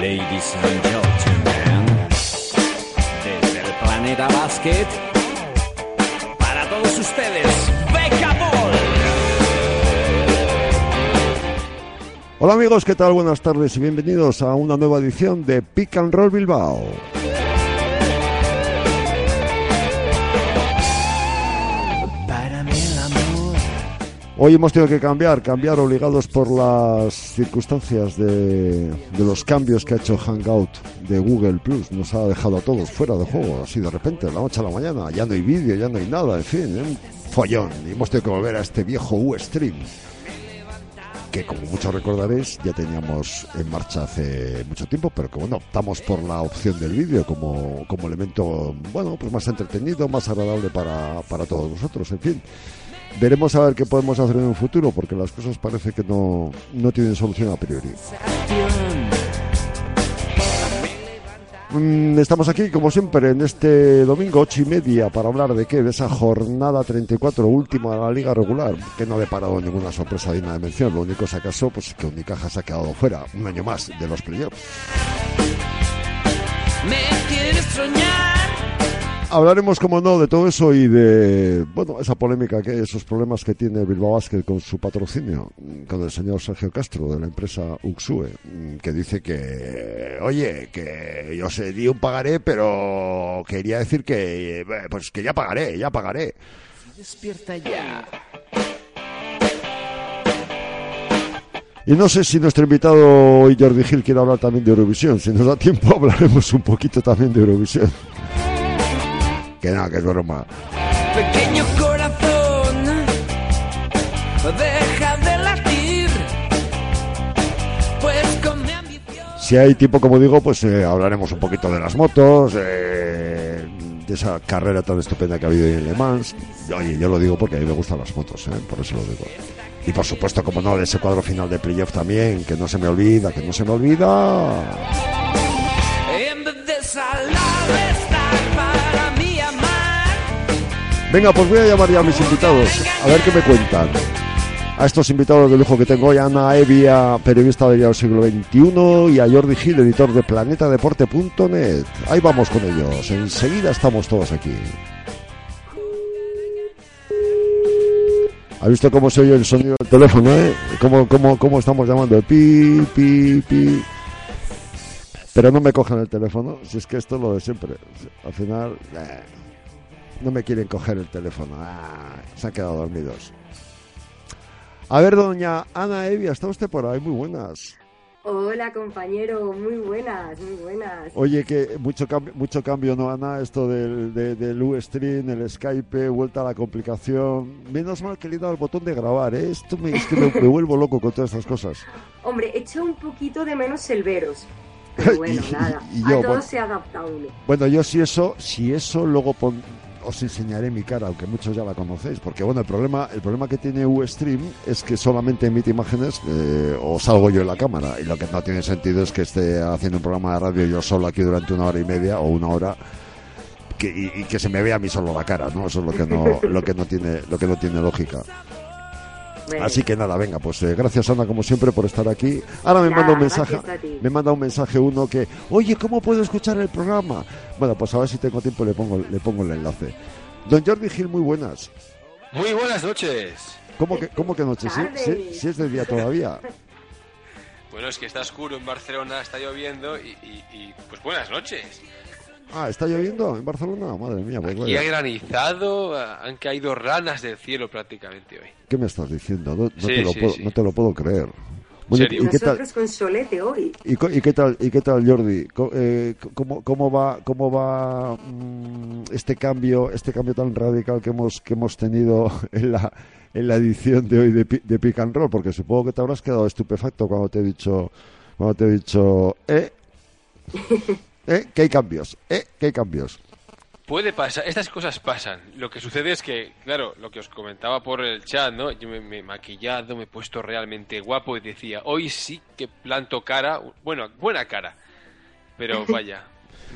Ladies and gentlemen, desde el planeta Basket, para todos ustedes, Beca Hola amigos, ¿qué tal? Buenas tardes y bienvenidos a una nueva edición de Pick Roll Bilbao. Hoy hemos tenido que cambiar, cambiar obligados por las circunstancias de, los cambios que ha hecho Hangout de Google Plus. Nos ha dejado a todos fuera de juego, así de repente, de la noche a la mañana. Ya no hay vídeo, ya no hay nada, en fin, un follón. Y hemos tenido que volver a este viejo Ustream que como muchos recordaréis ya teníamos en marcha hace mucho tiempo, pero que bueno, optamos por la opción del vídeo como, como elemento, bueno, pues más entretenido, más agradable para, para todos nosotros, en fin. Veremos a ver qué podemos hacer en un futuro, porque las cosas parece que no, no tienen solución a priori. Mm, Estamos aquí, como siempre, en este domingo ocho y media para hablar de qué, de esa jornada 34 última de la liga regular, que no ha deparado ninguna sorpresa digna de mención. Lo único, si acaso, pues que Unicaja se ha quedado fuera un año más de los playoffs. Me. Hablaremos, como no, de todo eso y de, bueno, esa polémica que esos problemas que tiene Bilbao Basket con su patrocinio, con el señor Sergio Castro de la empresa Uxue, que dice que, oye, que yo sé, di un pagaré, pero quería decir que, eh, pues que ya pagaré, ya pagaré. Despierta ya. Y no sé si nuestro invitado hoy, Jordi Gil, quiere hablar también de Eurovisión. Si nos da tiempo, hablaremos un poquito también de Eurovisión. Que nada, que es broma. Pequeño corazón, deja de latir. Pues con mi ambición. Si hay tiempo, como digo, pues eh, hablaremos un poquito de las motos, eh, de esa carrera tan estupenda que ha habido en Le Mans. Oye, yo lo digo porque a mí me gustan las motos, eh, por eso lo digo. Y por supuesto, como no, de ese cuadro final de playoff también, que no se me olvida, que no se me olvida. Venga, pues voy a llamar ya a mis invitados, a ver qué me cuentan. A estos invitados de lujo que tengo hoy, Ana Evia, periodista del siglo XXI, y a Jordi Gil, editor de planetadeporte.net. Ahí vamos con ellos, enseguida estamos todos aquí. ¿Ha visto cómo se oye el sonido del teléfono, eh? ¿Cómo, cómo, cómo estamos llamando? Pi, pi, pi. Pero no me cogen el teléfono, si es que esto es lo de siempre. Al final, eh, no me quieren coger el teléfono. Ah, se han quedado dormidos. A ver, doña Ana Evia, ¿está usted por ahí? Muy buenas. Hola compañero, muy buenas, muy buenas. Oye, que mucho cambio, mucho cambio, ¿no, Ana? Esto del, de- del Ustream, el Skype, vuelta a la complicación. Menos mal que le he dado el botón de grabar, ¿eh? Esto me, es que me, me vuelvo loco con todas estas cosas. Hombre, echo un poquito de menos el veros. Pero bueno, Y- nada, y yo, a todo bueno. se adapta uno. Bueno, yo si eso, si eso luego pon- os enseñaré mi cara, aunque muchos ya la conocéis, porque bueno, el problema, el problema que tiene Ustream es que solamente emite imágenes eh, o salgo yo en la cámara y lo que no tiene sentido es que esté haciendo un programa de radio yo solo aquí durante una hora y media o una hora que, y, que se me vea a mí solo la cara, ¿no? Eso es lo que no, lo que no tiene, lo que no tiene lógica. Bueno, Así que nada, venga, pues eh, gracias Ana como siempre por estar aquí. Ahora me Nada, manda un mensaje, me manda un mensaje uno que, oye, ¿cómo puedo escuchar el programa? Bueno, pues a ver si tengo tiempo le pongo, le pongo el enlace. Don Jordi Gil, muy buenas. Muy buenas noches. ¿Cómo que, cómo que noche? Si, Tarde. si- si es de día todavía. Bueno, es que está oscuro en Barcelona, está lloviendo y, y- y, pues buenas noches. Ah, ¿está lloviendo en Barcelona? Madre mía, pues Aquí vaya. ha granizado, han caído ranas del cielo prácticamente hoy. ¿Qué me estás diciendo? No, no Sí, te, lo sí, puedo, sí. no te lo puedo creer. Bueno. ¿y qué tal? nosotros con solete hoy. ¿Y, y qué tal, y qué tal Jordi? Co- eh, ¿Cómo, cómo va, cómo va mm, este cambio, este cambio tan radical que hemos, que hemos tenido en la, en la edición de hoy de, de Pick and Roll? Porque supongo que te habrás quedado estupefacto cuando te he dicho, cuando te he dicho, eh, eh, que hay cambios, eh, que hay cambios. Puede pasar, estas cosas pasan. Lo que sucede es que, claro, lo que os comentaba por el chat, ¿no? Yo me, me he maquillado, me he puesto realmente guapo y decía, hoy sí que planto cara, bueno, buena cara. Pero vaya,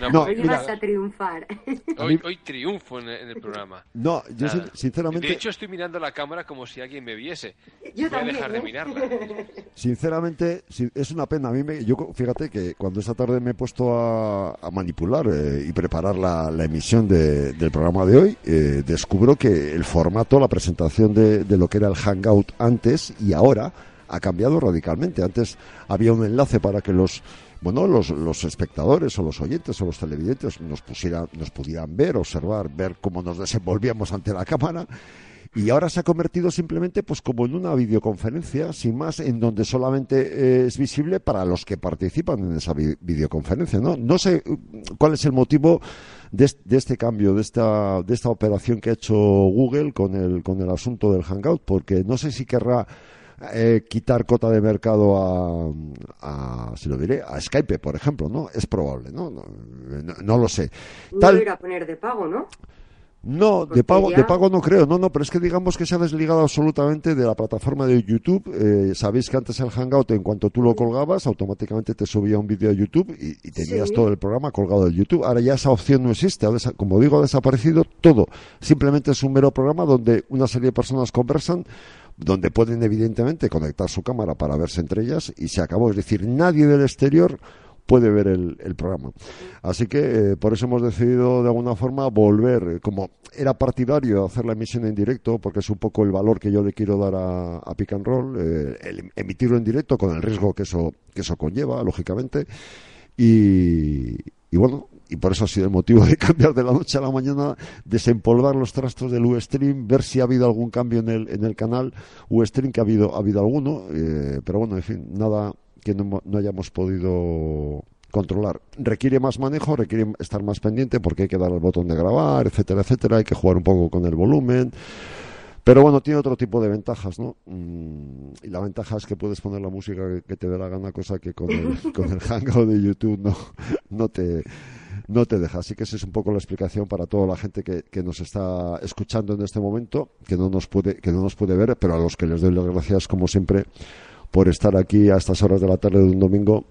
No, No, Hoy mira, vas a triunfar. Hoy, hoy triunfo en, en el programa. no, yo Nada. sinceramente, De hecho, estoy mirando la cámara como si alguien me viese. Yo Voy a también, de ¿eh? mirarla. sinceramente, es una pena. A mí, me, yo fíjate que cuando esta tarde me he puesto a, a manipular eh, y preparar la, la emisión de- del programa de hoy, eh, descubro que el formato, la presentación de, de lo que era el Hangout antes y ahora ha cambiado radicalmente. Antes había un enlace para que los bueno, los, los espectadores o los oyentes o los televidentes nos pusieran, nos pudieran ver, observar, ver cómo nos desenvolvíamos ante la cámara. Y ahora se ha convertido simplemente pues como en una videoconferencia, sin más, en donde solamente eh, es visible para los que participan en esa vi- videoconferencia. ¿no? no sé eh, cuál es el motivo de, de este cambio, de esta, de esta operación que ha hecho Google con el, con el asunto del Hangout, porque no sé si querrá eh, quitar cota de mercado a, a, si lo diré, a Skype, por ejemplo, ¿no? Es probable, ¿no? No, no- no lo sé. No Tal- lo irá a poner de pago, ¿no? no, de pago, de pago no creo, no, no, pero es que digamos que se ha desligado absolutamente de la plataforma de YouTube. Eh, Sabéis que antes el Hangout, en cuanto tú lo colgabas, automáticamente te subía un vídeo a YouTube y, y tenías Sí. todo el programa colgado del YouTube. Ahora ya esa opción no existe, como digo, ha desaparecido todo. Simplemente es un mero programa donde una serie de personas conversan, donde pueden evidentemente conectar su cámara para verse entre ellas y se acabó. Es decir, nadie del exterior puede ver el, el programa. Así que eh, por eso hemos decidido de alguna forma volver, eh, como era partidario hacer la emisión en directo, porque es un poco el valor que yo le quiero dar a, a Pick and Roll, eh, el emitirlo en directo con el riesgo que eso, que eso conlleva, lógicamente. Y, y bueno, y por eso ha sido el motivo de cambiar de la noche a la mañana, desempolvar los trastos del Ustream, ver si ha habido algún cambio en el, en el canal Ustream, que ha habido, ha habido alguno, eh, pero bueno, en fin, nada que no, no hayamos podido controlar. Requiere más manejo, requiere estar más pendiente porque hay que dar al botón de grabar, etcétera, etcétera, hay que jugar un poco con el volumen. Pero bueno, tiene otro tipo de ventajas, ¿no? Mm, y la ventaja es que puedes poner la música que te dé la gana, cosa que con el, con el Hangout de YouTube no, no te no te deja. Así que esa es un poco la explicación para toda la gente que, que nos está escuchando en este momento, que no nos puede que no nos puede ver, pero a los que les doy las gracias como siempre por estar aquí a estas horas de la tarde de un domingo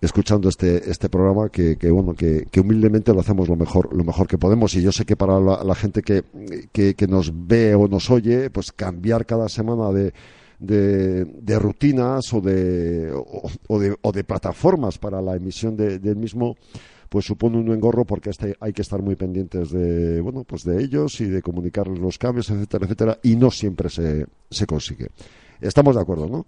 escuchando este este programa que, que bueno que, que humildemente lo hacemos lo mejor lo mejor que podemos y yo sé que para la, gente que, que, que nos ve o nos oye pues cambiar cada semana de de, rutinas o de, o, de o de plataformas para la emisión de- del mismo pues supone un engorro porque este, hay que estar muy pendientes de bueno pues de ellos y de comunicarles los cambios etcétera etcétera y no siempre se, se consigue estamos de acuerdo no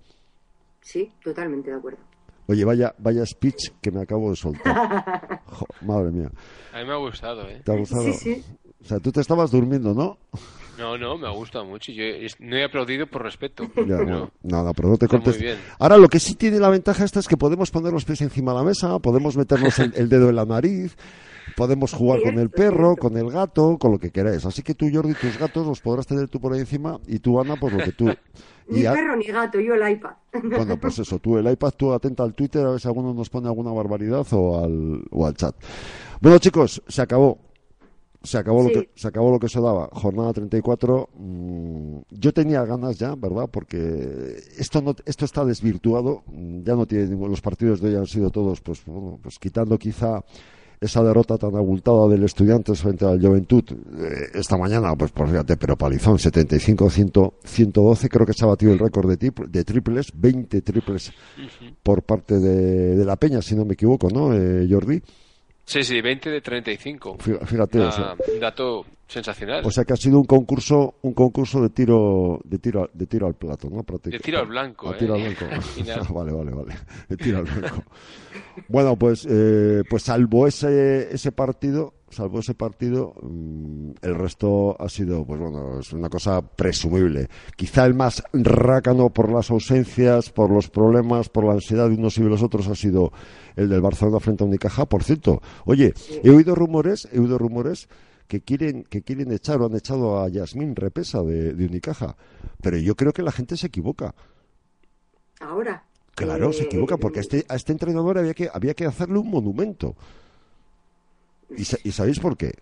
Sí, totalmente de acuerdo. Oye, vaya, vaya speech que me acabo de soltar. Jo, madre mía. A mí me ha gustado, ¿eh? ¿Te ha gustado? Sí, sí. O sea, tú te estabas durmiendo, ¿no? No, no, me ha gustado mucho. Yo no he aplaudido por respeto. Ya, bueno, nada, pero no te cortes. bien. Ahora, lo que sí tiene la ventaja esta es que podemos poner los pies encima de la mesa, podemos meternos el, el dedo en la nariz, podemos jugar con el perro, con el gato, con lo que queráis. Así que tú, Jordi, tus gatos los podrás tener tú por ahí encima y tú, Ana, pues lo que tú... Ni Y a- perro ni gato, yo el iPad. Bueno, pues eso, tú el iPad, tú atenta al Twitter a ver si alguno nos pone alguna barbaridad o al, o al chat. Bueno, chicos, se acabó. Se acabó, lo que, se acabó lo que se daba. Jornada 34. mm, yo tenía ganas ya, ¿verdad? Porque esto no, esto está desvirtuado. mm, Ya no tiene ningún- los partidos de hoy han sido todos, pues, bueno, pues quitando quizá esa derrota tan abultada del Estudiantes frente al Juventud eh, esta mañana, pues, pues fíjate, pero palizón 75-112, creo que se ha batido el récord de triples, 20 triples por parte de, de la Peña, si no me equivoco, ¿no, eh, Jordi? Sí, sí, 20 de 35. Fí- Fíjate, o sea, Una- un dato sensacional. o sea que ha sido un concurso, un concurso de tiro, de tiro, de tiro al plato, ¿no? de tiro al blanco, ¿eh? tiro al blanco. Al final. vale, vale, vale. De tiro al blanco. bueno, pues, eh, pues salvo ese, ese partido, salvo ese partido, mm, el resto ha sido, pues bueno, es una cosa presumible. Quizá el más rácano por las ausencias, por los problemas, por la ansiedad de unos y de los otros ha sido el del Barcelona frente a Unicaja. Por cierto, oye, he oído rumores, he oído rumores que quieren que quieren echar o han echado a Yasmín Repesa de, de Unicaja, pero yo creo que la gente se equivoca. Ahora. Claro, se eh, equivoca, porque a este, a este entrenador había que, había que hacerle un monumento. ¿Y, sa- ¿Y sabéis por qué?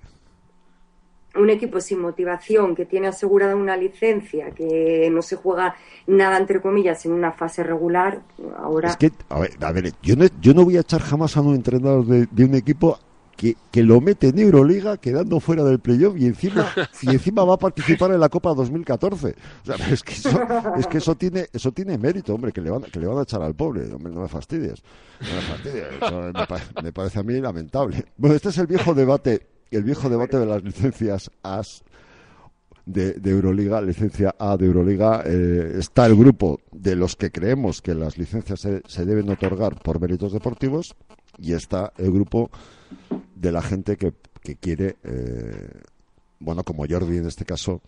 Un equipo sin motivación, que tiene asegurada una licencia, que no se juega nada, entre comillas, en una fase regular, ahora... Es que, a ver, a ver, yo, no, yo no voy a echar jamás a un entrenador de, de un equipo que, lo mete en Euroliga quedando fuera del playoff y encima y encima va a participar en la Copa 2014. O sea, es que eso, es que eso tiene eso tiene mérito, hombre, que le van que le van a echar al pobre, hombre, no me fastidies. No me fastidies, me, pa- me parece a mí lamentable. Bueno, este es el viejo debate, el viejo debate de las licencias AS de, de Euroliga, licencia A de Euroliga, eh, está el grupo de los que creemos que las licencias se, se deben otorgar por méritos deportivos y está el grupo de la gente que, que quiere, eh, bueno, como Jordi en este caso,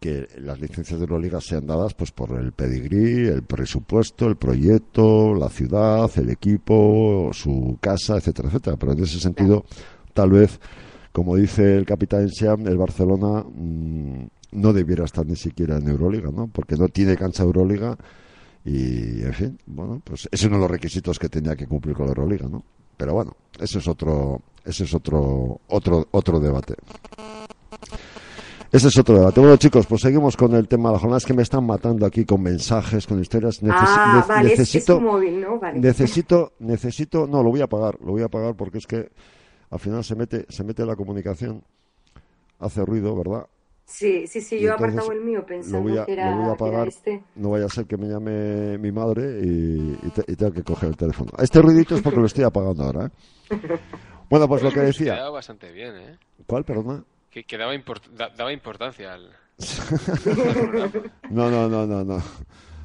que las licencias de Euroliga sean dadas pues por el pedigrí, el presupuesto, el proyecto, la ciudad, el equipo, su casa, etcétera, etcétera. Pero en ese sentido, tal vez, como dice el capitán Siam, el Barcelona mm, no debiera estar ni siquiera en Euroliga, ¿no? Porque no tiene cancha Euroliga y, en fin, bueno, pues es uno de los requisitos que tenía que cumplir con la Euroliga, ¿no? Pero bueno, ese es otro, ese es otro, otro, otro debate. Ese es otro debate. Bueno, chicos, pues seguimos con el tema de la jornada. Es que me están matando aquí con mensajes, con historias. Ah, ne- vale, es- es, necesito, tu móvil, ¿no? Vale. necesito, necesito, no, lo voy a pagar, lo voy a pagar porque es que al final se mete, se mete la comunicación, hace ruido, ¿verdad? Sí, sí, sí, yo he apartado el mío pensando voy a, que, era, lo voy a que era apagar, este. no vaya a ser que me llame mi madre y, y te- y tenga que coger el teléfono. Este ruidito es porque lo estoy apagando ahora, ¿eh? Bueno, pues lo que decía. Quedaba bastante bien, ¿eh? ¿Cuál, perdona? Que, que daba, import- da- daba importancia al... No, no, no, no, no.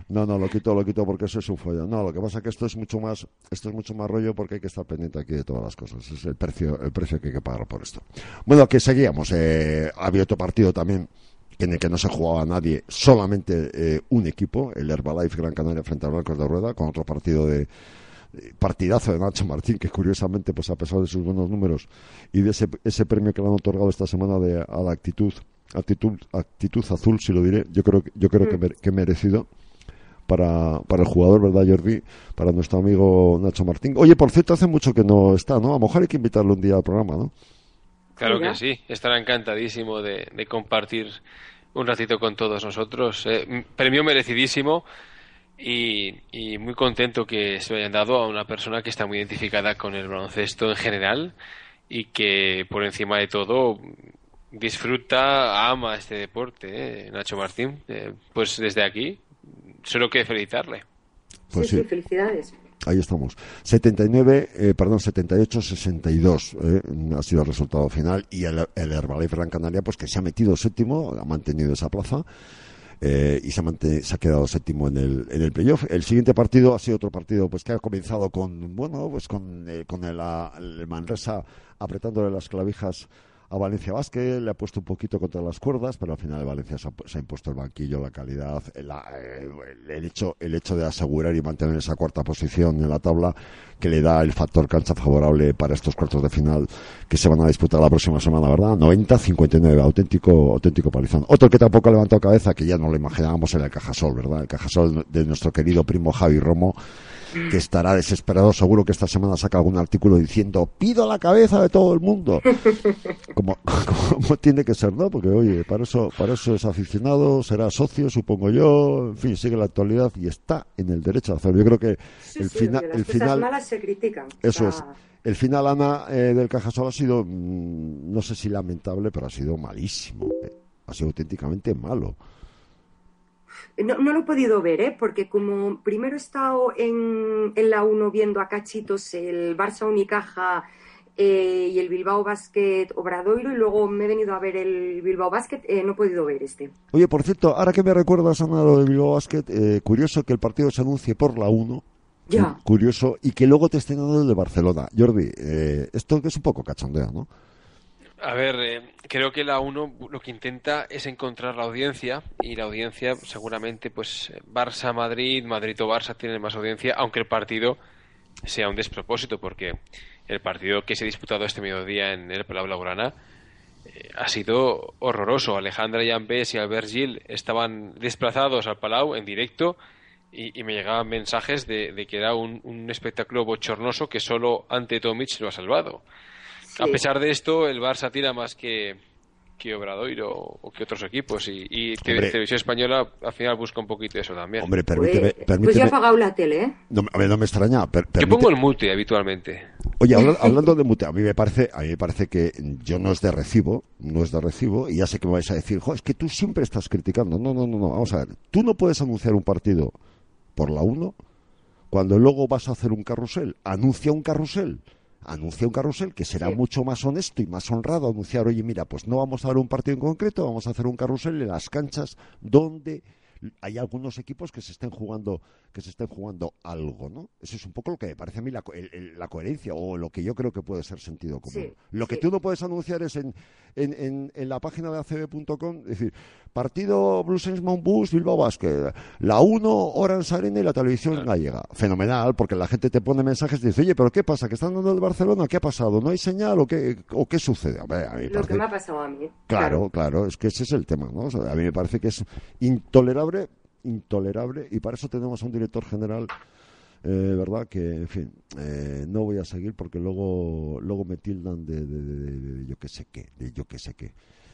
No, no, lo quito, lo quito porque eso es un follón. No, lo que pasa es que esto es mucho más, esto es mucho más rollo porque hay que estar pendiente aquí de todas las cosas. Es el precio, el precio que hay que pagar por esto. Bueno, que seguíamos. Eh, había otro partido también en el que no se jugaba nadie, solamente eh, un equipo, el Herbalife Gran Canaria frente al Blancos de Rueda, con otro partido de partidazo de Nacho Martín, que curiosamente, pues a pesar de sus buenos números y de ese, ese premio que le han otorgado esta semana de, a la actitud, actitud, actitud azul, si lo diré, yo creo, que- yo creo que, mer- que merecido para, para el jugador, ¿verdad, Jordi? Para nuestro amigo Nacho Martín. Oye, por cierto, hace mucho que no está, ¿no? A lo mejor hay que invitarlo un día al programa, ¿no? Claro que sí, estará encantadísimo de, de compartir un ratito con todos nosotros. Eh, premio merecidísimo y, y muy contento que se lo hayan dado a una persona que está muy identificada con el baloncesto en general y que por encima de todo disfruta, ama este deporte, ¿eh? Nacho Martín. Eh, pues desde aquí, solo que felicitarle. Pues sí, sí. sí, felicidades. Ahí estamos. 79, eh, perdón, 78-62 eh, ha sido el resultado final y el, el Herbalife Gran Canaria, pues que se ha metido séptimo, ha mantenido esa plaza eh, y se ha, se ha quedado séptimo en el, en el playoff. El siguiente partido ha sido otro partido, pues que ha comenzado con, bueno, pues con, eh, con el, el Manresa apretándole las clavijas a Valencia Vázquez, le ha puesto un poquito contra las cuerdas, pero al final Valencia se ha, se ha impuesto el banquillo, la calidad, el, hecho, el hecho de asegurar y mantener esa cuarta posición en la tabla que le da el factor cancha favorable para estos cuartos de final que se van a disputar la próxima semana, ¿verdad? 90-59, auténtico, auténtico palizón. Otro que tampoco ha levantado cabeza, que ya no lo imaginábamos, era el Cajasol, ¿verdad? El Cajasol de nuestro querido primo Javi Romo, que estará desesperado, seguro que esta semana saca algún artículo diciendo pido la cabeza de todo el mundo como, como tiene que ser, ¿no? Porque, oye, para eso, para eso es aficionado, será socio, supongo yo, en fin, sigue la actualidad y está en el derecho de hacerlo. Yo creo que Sí, el, sí, fina- que las el cosas final, malas se critican. eso O es, el final, Ana, eh, del Cajasol ha sido, mm, no sé si lamentable, pero ha sido malísimo. eh. Ha sido auténticamente malo. No, no lo he podido ver, ¿eh? porque como primero he estado en, en la 1 viendo a cachitos el Barça Unicaja eh, y el Bilbao Basket Obradoiro y luego me he venido a ver el Bilbao Basket, eh, no he podido ver este. Oye, por cierto, ahora que me recuerdas, Ana, lo de Bilbao Basket, eh, curioso que el partido se anuncie por la 1. Ya. Cu- Curioso, y que luego te estén dando el de Barcelona. Jordi, eh, esto que es un poco cachondeo, ¿no? A ver, eh, creo que la 1 lo que intenta es encontrar la audiencia y la audiencia seguramente pues Barça-Madrid, Madrid o Barça tienen más audiencia, aunque el partido sea un despropósito porque el partido que se ha disputado este mediodía en el Palau Blaugrana eh, ha sido horroroso. Alejandra Llambés y Albert Gil estaban desplazados al Palau en directo y, y me llegaban mensajes de, de que era un, un espectáculo bochornoso que solo ante Tomic lo ha salvado. A pesar de esto, el Barça tira más que, que Obradoiro o que otros equipos. Y, y. Televisión Española al final busca un poquito eso también. Hombre, permíteme, Pues, pues permíteme- ya ha apagado la tele, ¿eh? no, a ver, no me extraña. per- Yo pongo el mute habitualmente. Oye, habla- hablando de mute, a mí me parece, a mí me parece que yo no es de recibo, no es de recibo, y ya sé que me vais a decir, jo, es que tú siempre estás criticando. No, no, no, no, vamos a ver. Tú no puedes anunciar un partido por la 1 cuando luego vas a hacer un carrusel. Anuncia un carrusel. Anuncia un carrusel que será Sí. mucho más honesto y más honrado anunciar, oye, mira, pues no vamos a dar un partido en concreto, vamos a hacer un carrusel en las canchas donde hay algunos equipos que se estén jugando que se estén jugando algo, ¿no? Eso es un poco lo que me parece a mí la, el- el- la coherencia o lo que yo creo que puede ser sentido común. Sí, lo que sí. tú no puedes anunciar es en, en, en, en la página de acb.com, es decir, partido Blue Saints Mount Bus, Bilbao Basket, la 1, Orange Arena y la televisión gallega. Fenomenal, porque la gente te pone mensajes y dice, oye, pero ¿qué pasa? ¿Que están dando el Barcelona? ¿Qué ha pasado? ¿No hay señal o qué, o qué sucede? Hombre, a mí me Lo parece- que me ha pasado a mí. Claro, claro, es que ese es el tema, ¿no? O sea, a mí me parece que es intolerable, intolerable, y para eso tenemos a un director general, eh, ¿verdad? Que, en fin, eh, no voy a seguir porque luego, luego me tildan de, de- de- de- de yo qué sé qué, de yo qué sé qué.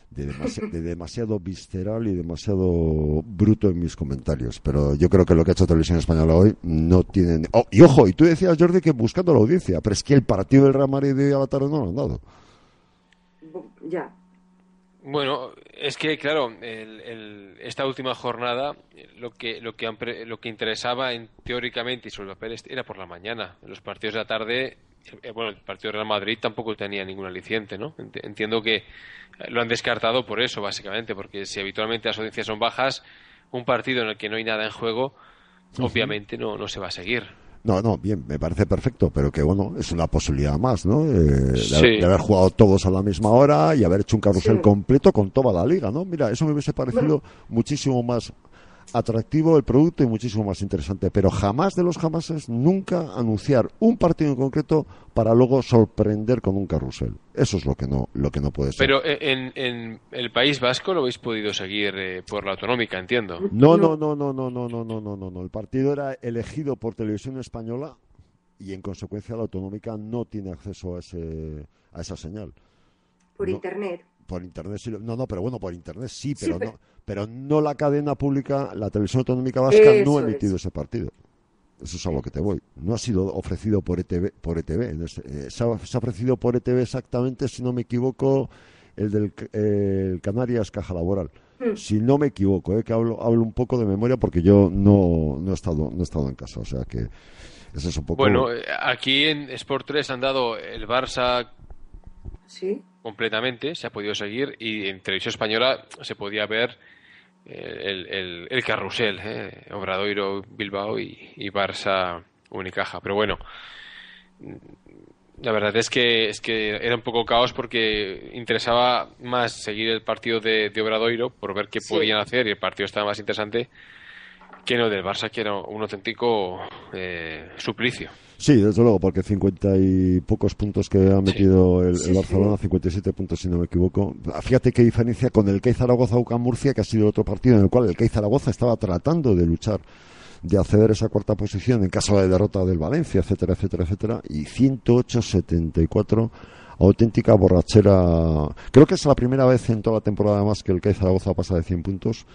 De, demasi- de demasiado visceral y demasiado bruto en mis comentarios. Pero yo creo que lo que ha hecho Televisión Española hoy no tiene... Oh, y ojo, y tú decías, Jordi, que buscando la audiencia, pero es que el partido del Real Madrid de hoy a la tarde no lo han dado. Ya. Bueno, es que claro, el- el- esta última jornada lo que lo que lo que interesaba en, teóricamente y sobre el papel era por la mañana. En los partidos de la tarde, eh, bueno, el partido Real Madrid tampoco tenía ningún aliciente, ¿no? Ent- Entiendo que eh, lo han descartado por eso, básicamente, porque si habitualmente las audiencias son bajas, un partido en el que no hay nada en juego, obviamente no, no se va a seguir. No, no, bien, me parece perfecto, pero que bueno, es una posibilidad más, ¿no? Eh, de, Sí. haber, de haber jugado todos a la misma hora y haber hecho un carrusel Sí. completo con toda la liga, ¿no? Mira, eso me hubiese parecido muchísimo más atractivo el producto y muchísimo más interesante, pero jamás de los jamases nunca anunciar un partido en concreto para luego sorprender con un carrusel. Eso es lo que no, lo que no puede ser. Pero eh, en, en el País Vasco lo habéis podido seguir eh, por la autonómica, entiendo. No, No. no, no, no, no, no, no, no, no, no. El partido era elegido por Televisión Española y en consecuencia la autonómica no tiene acceso a ese a esa señal. Por No. internet. Por internet sí, lo- no, no, pero bueno, por internet sí, pero pero- no, pero no la cadena pública, la televisión autonómica vasca no Eso ha emitido es. ese partido. Eso es a lo que te voy. No ha sido ofrecido por ETV, por ETV. ese- eh, se, ha, se ha ofrecido por ETV exactamente, si no me equivoco, el del eh, el Canarias Caja Laboral. Mm. Si no me equivoco, eh, que hablo, hablo un poco de memoria porque yo no, no he estado no he estado en casa, o sea que ese es un poco. Bueno, eh, aquí en Sport 3 han dado el Barça Sí. completamente, se ha podido seguir y en televisión española se podía ver el, el, el carrusel, eh, Obradoiro, Bilbao y, y Barça Unicaja. Pero bueno, la verdad es que, es que era un poco caos porque interesaba más seguir el partido de, de Obradoiro por ver qué Sí. podían hacer y el partido estaba más interesante que no del Barça, que era un auténtico eh, suplicio. Sí, desde luego, porque cincuenta y pocos puntos que ha metido el, el Sí, Barcelona, sí. 57 puntos si no me equivoco. Fíjate qué diferencia con el CAI Zaragoza UCAM Murcia, que ha sido otro partido en el cual el CAI Zaragoza estaba tratando de luchar, de acceder a esa cuarta posición en caso de derrota del Valencia, etcétera, etcétera, etcétera. Y 108-74, auténtica borrachera. Creo que es la primera vez en toda la temporada más que el CAI Zaragoza pasa de 100 puntos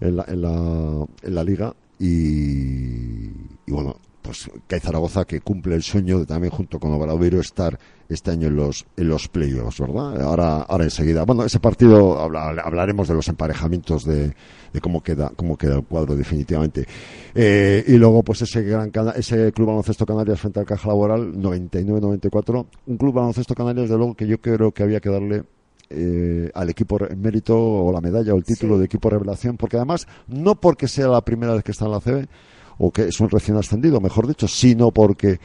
en la, en la, en la liga y, y bueno, pues CAI Zaragoza que cumple el sueño de también junto con Obradoiro estar este año en los en los playoffs, ¿verdad? Ahora ahora enseguida. Bueno, ese partido habla- hablaremos de los emparejamientos de, de cómo queda cómo queda el cuadro definitivamente. Eh, y luego pues ese gran ese Club Baloncesto Canarias frente al Caja Laboral 99-94, un Club Baloncesto Canarias de luego que yo creo que había que darle eh, al equipo mérito o la medalla o el título Sí. de equipo revelación, porque además, no porque sea la primera vez que está en la CB, o que es un recién ascendido, mejor dicho, sino porque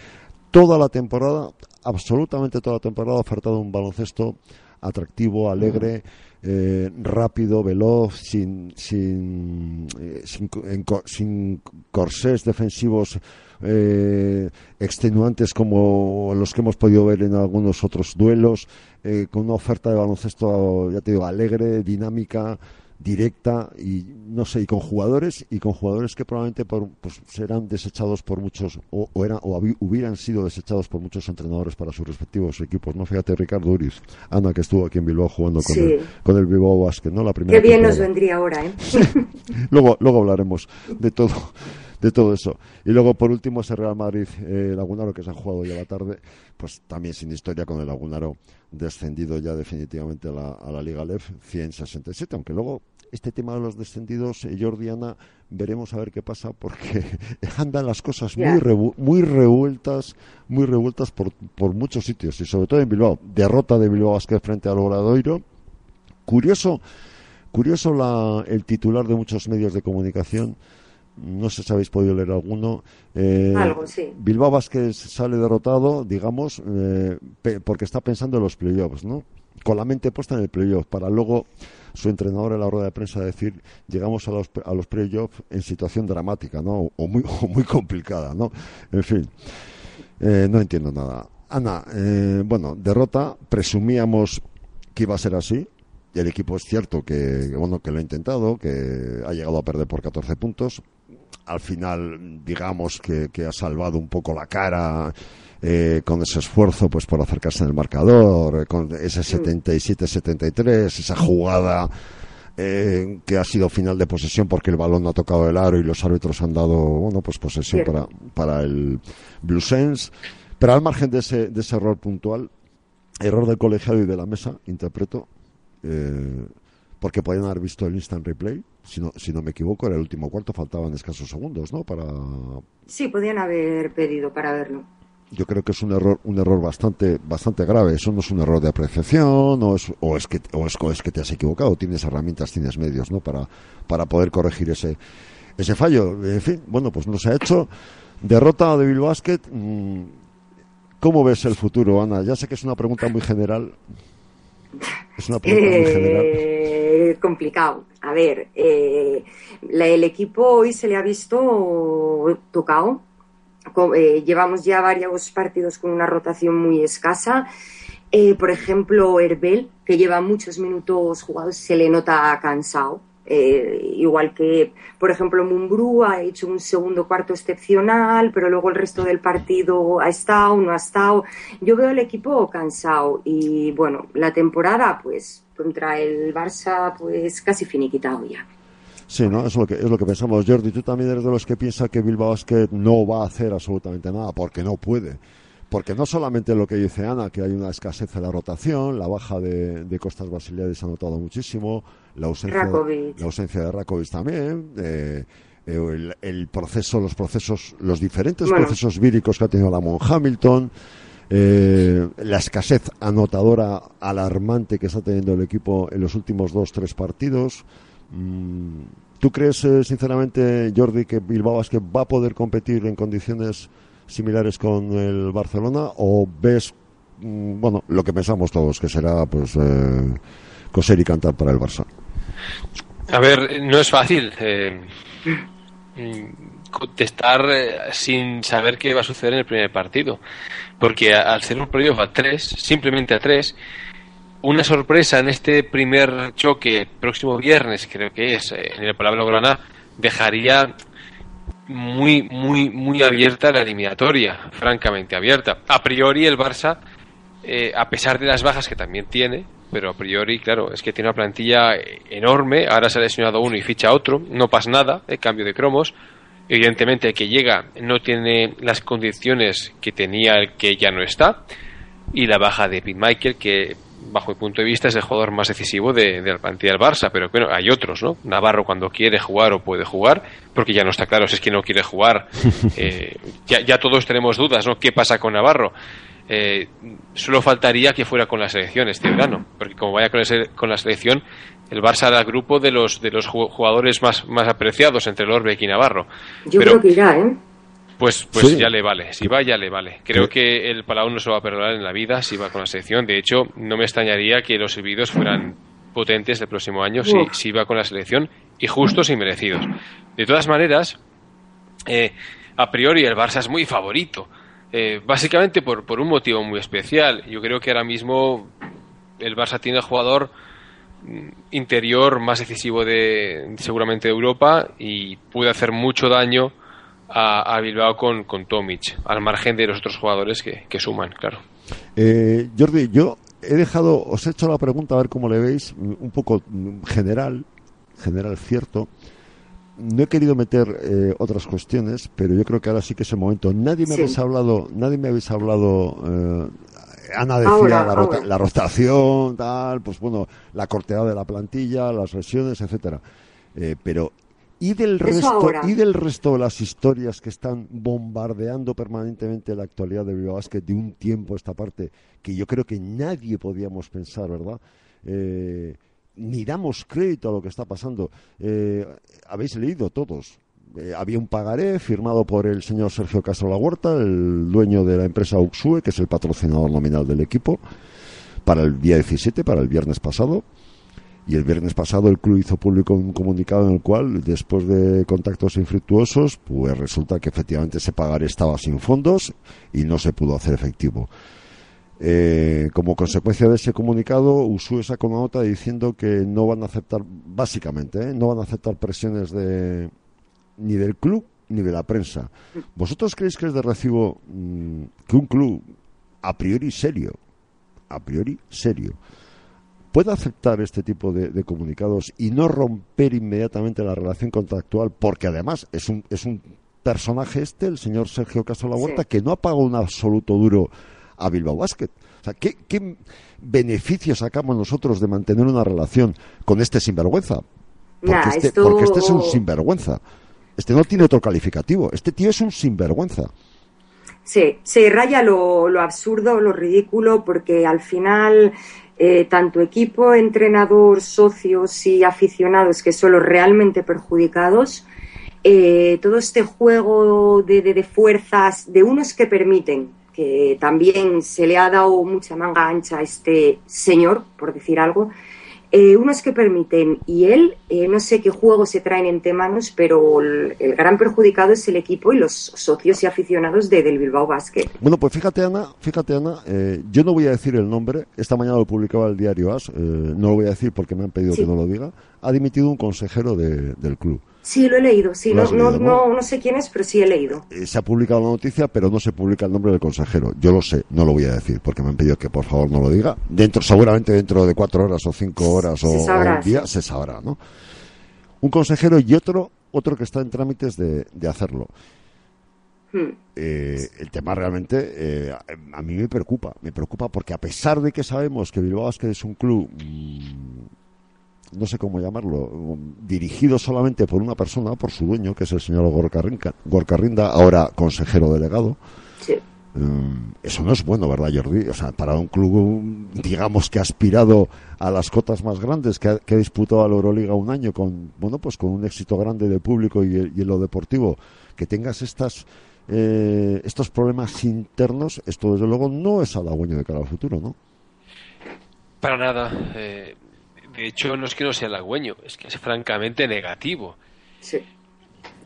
toda la temporada, absolutamente toda la temporada, ha ofertado un baloncesto atractivo, alegre, eh, rápido, veloz, sin, sin, eh, en sin corsés defensivos eh, extenuantes como los que hemos podido ver en algunos otros duelos, eh, con una oferta de baloncesto, ya te digo, alegre, dinámica, directa y no sé y con jugadores y con jugadores que probablemente por, pues, serán desechados por muchos o, o eran o hubieran sido desechados por muchos entrenadores para sus respectivos equipos no fíjate Ricardo Uriz Ana que estuvo aquí en Bilbao jugando con, Sí. el, con el Bilbao Basket no la primera Qué bien nos vendría ahora, ¿eh? luego luego hablaremos de todo de todo eso. Y luego por último ese Real Madrid eh, Lagunaro que se ha jugado ya la tarde pues también sin historia con el Lagunaro descendido ya definitivamente a la, a la Liga LEF 167 aunque luego este tema de los descendidos eh, Jordi Ana veremos a ver qué pasa porque andan las cosas muy revu- muy revueltas muy revueltas por, por muchos sitios y sobre todo en Bilbao. Derrota de Bilbao Basket frente al Obradoiro. Curioso Curioso la, el titular de muchos medios de comunicación, no sé si habéis podido leer alguno. eh, Algo, sí. Bilbao Vázquez sale derrotado, digamos, eh, porque está pensando en los playoffs, ¿no? Con la mente puesta en el playoff, para luego su entrenador en la rueda de prensa decir, llegamos a los, a los playoffs en situación dramática, ¿no? O muy, o muy complicada, ¿no? En fin, eh, no entiendo nada. Ana, eh, bueno, derrota, presumíamos que iba a ser así, y el equipo es cierto que bueno que lo ha intentado, que ha llegado a perder por 14 puntos. Al final, digamos que, que ha salvado un poco la cara eh, con ese esfuerzo pues por acercarse en el marcador, eh, con ese 77-73, esa jugada eh, que ha sido final de posesión porque el balón no ha tocado el aro y los árbitros han dado bueno pues posesión para, para el Blue Sense. Pero al margen de ese, de ese error puntual, error del colegiado y de la mesa, interpreto, eh, porque podían haber visto el instant replay, si no, si no me equivoco, era el último cuarto, faltaban escasos segundos, ¿no? Para, Sí, podían haber pedido para verlo. yo creo que es un error, un error bastante, bastante grave. Eso no es un error de apreciación, o es, o es que, o es, o es que te has equivocado. Tienes herramientas, tienes medios, ¿no? Para, para poder corregir ese, ese fallo. En fin, bueno, pues no se ha hecho. Derrota de Bilbao Basket. mm, ¿Cómo ves el futuro, Ana? Ya sé que es una pregunta muy general. Es. Eh, complicado. A ver, eh, el equipo hoy se le ha visto tocado. Eh, llevamos ya varios partidos con una rotación muy escasa. Por ejemplo, Herbel, que lleva muchos minutos jugados, se le nota cansado. Eh, igual que, por ejemplo, Mumbrú ha hecho un segundo cuarto excepcional, pero luego el resto del partido ha estado, no ha estado. Yo veo el equipo cansado y, bueno, la temporada, pues, contra el Barça, pues, casi finiquitado ya. Sí, ¿no? Es lo que, es lo que pensamos. Jordi, tú también eres de los que piensa que Bilbao Basket no va a hacer absolutamente nada, porque no puede. Porque no solamente lo que dice Ana, que hay una escasez en la rotación, la baja de, de Costas Basiliades se ha notado muchísimo, la ausencia, Rakovic. la ausencia de Rakovic también, eh, eh, el, el proceso, los procesos, los diferentes Bueno. procesos víricos que ha tenido Lamont Hamilton, eh, la escasez anotadora alarmante que está teniendo el equipo en los últimos dos, tres partidos. Mm, ¿Tú crees, eh, sinceramente, Jordi, que Bilbao Basket va a poder competir en condiciones similares con el Barcelona? ¿O ves, mm, bueno, lo que pensamos todos, que será, pues, eh, coser y cantar para el Barça? A ver, no es fácil eh, contestar eh, sin saber qué va a suceder en el primer partido. Porque al ser un playoff a tres, simplemente a tres, una sorpresa en este primer choque próximo viernes, creo que es, eh, en el Palabra Grana, dejaría muy, muy, muy abierta la eliminatoria, francamente abierta. A priori el Barça, a pesar de las bajas que también tiene, pero a priori, claro, es que tiene una plantilla eh, enorme, ahora se ha lesionado uno y ficha otro, no pasa nada, el cambio de cromos. Evidentemente el que llega no tiene las condiciones que tenía el que ya no está, y la baja de Pete Michael, que bajo mi punto de vista es el jugador más decisivo de, de la plantilla del Barça, pero bueno, hay otros, ¿no? Navarro cuando quiere jugar o puede jugar, porque ya no está claro si es que no quiere jugar, eh, ya, ya todos tenemos dudas, ¿no? ¿Qué pasa con Navarro? Eh, solo faltaría que fuera con la selección este verano, porque como vaya con, ese- con la selección, el Barça hará grupo de los de los ju- jugadores más, más apreciados entre Lorbeck y Navarro. Yo Pero- creo que irá, ¿eh? Pues, pues Sí. ya le vale, si va ya le vale. Creo Sí. que el Palau no se va a perdonar en la vida si va con la selección. De hecho, no me extrañaría que los servidos fueran potentes el próximo año si, si va con la selección y justos y merecidos. De todas maneras, eh, a priori el Barça es muy favorito. Eh, básicamente por, por un motivo muy especial. Yo creo que ahora mismo el Barça tiene el jugador mm, interior más decisivo de seguramente de Europa y puede hacer mucho daño a, a Bilbao con, con Tomic, al margen de los otros jugadores que, que suman, claro. Eh, Jordi, yo he dejado, os he hecho la pregunta a ver cómo le veis, un poco mm, general, general cierto. No he querido meter eh, otras cuestiones, pero yo creo que ahora sí que es el momento. Nadie me Sí. habéis hablado, nadie me habéis hablado. eh, Ana decía Ahora, la, rota- la rotación, tal, pues bueno, la corteada de la plantilla, las lesiones, etcétera. Eh, pero y del Eso resto ahora. y del resto de las historias que están bombardeando permanentemente la actualidad de Bilbao de un tiempo a esta parte que yo creo que nadie podíamos pensar, ¿verdad? Eh, ni damos crédito a lo que está pasando. Eh, habéis leído todos. Eh, había un pagaré firmado por el señor Sergio Castro La Huerta, el dueño de la empresa Uxue, que es el patrocinador nominal del equipo, para el día 17, para el viernes pasado. Y el viernes pasado el club hizo público un comunicado en el cual, después de contactos infructuosos, pues resulta que efectivamente ese pagaré estaba sin fondos y no se pudo hacer efectivo. Eh, como consecuencia de ese comunicado, Usue sacó una nota diciendo que no van a aceptar, básicamente, ¿eh? no van a aceptar presiones de ni del club ni de la prensa. ¿Vosotros creéis que es de recibo mm, que un club a priori serio, a priori serio, pueda aceptar este tipo de, de comunicados y no romper inmediatamente la relación contractual? Porque además es un, es un personaje este, el señor Sergio Castro La Huerta, Sí. que no ha pagado un absoluto duro a Bilbao Basket. O sea, ¿qué, qué beneficio sacamos nosotros de mantener una relación con este sinvergüenza? Porque, Nah, este, esto- porque este es un sinvergüenza. Este no tiene otro calificativo. Este tío es un sinvergüenza. Sí, se raya lo, lo absurdo, lo ridículo, porque al final eh, tanto equipo, entrenador, socios y aficionados, que son los realmente perjudicados, eh, todo este juego de, de- de fuerzas de unos que permiten, que también se le ha dado mucha manga ancha a este señor, por decir algo, eh, unos que permiten y él, eh, no sé qué juegos se traen entre manos, pero el, el gran perjudicado es el equipo y los socios y aficionados de, del Bilbao Basket. Bueno, pues fíjate, Ana, fíjate, Ana, eh, yo no voy a decir el nombre. Esta mañana lo publicaba el diario AS. eh, no lo voy a decir porque me han pedido Sí. que no lo diga. Ha dimitido un consejero de- del club. Sí, lo he leído, sí, no, no, leído, ¿no? no, no sé quién es, pero sí he leído. Eh, se ha publicado la noticia, pero no se publica el nombre del consejero. Yo lo sé, no lo voy a decir porque me han pedido que por favor no lo diga. Dentro, seguramente dentro de cuatro horas o cinco horas o, o un día sí. se sabrá, ¿no? Un consejero y otro, otro que está en trámites de, de hacerlo. Hmm. Eh, el tema realmente eh, a, mí me preocupa, me preocupa porque a pesar de que sabemos que Bilbao Basket es un club, no sé cómo llamarlo, mm, dirigido solamente por una persona, por su dueño, que es el señor Gorka Rinca- Gorka Rinda, ahora consejero delegado, Sí. Mm, eso no es bueno, ¿verdad, Jordi? O sea, para un club, digamos, que ha aspirado a las cotas más grandes, que ha, que ha disputado a la Euroliga un año con, bueno, pues con un éxito grande de público y, y en lo deportivo, que tengas estas, eh, estos problemas internos, esto desde luego no es halagüeño de cara al futuro, ¿no? Para nada. eh, de hecho, no es que no sea halagüeño, es que es francamente negativo. Sí.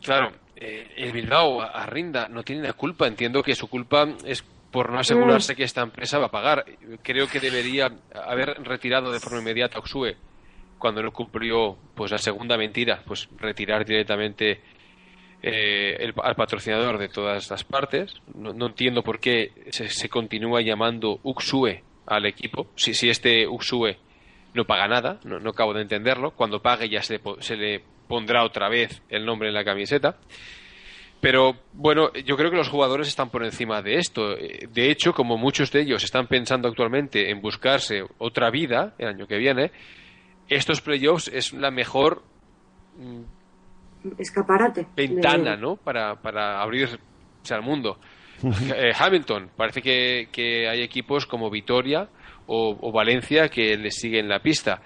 Claro, eh, el Bilbao, Arrinda, no tiene la culpa. Entiendo que su culpa es por no asegurarse que esta empresa va a pagar. Creo que debería haber retirado de forma inmediata a Oxue cuando no cumplió pues la segunda mentira, pues retirar directamente eh, el- al patrocinador de todas las partes. No, no entiendo por qué se, se continúa llamando Uxue al equipo, si, si este Uxue no paga nada, no, no acabo de entenderlo. Cuando pague ya se se le pondrá otra vez el nombre en la camiseta. Pero bueno, yo creo que los jugadores están por encima de esto. Eh, De hecho, como muchos de ellos están pensando actualmente en buscarse otra vida el año que viene, estos playoffs es la mejor mm, Escaparate. ventana, De- ¿no? Para, para abrirse al mundo. Eh, Hamilton, parece que, que hay equipos como Vitoria o, Valencia que le siguen la pista.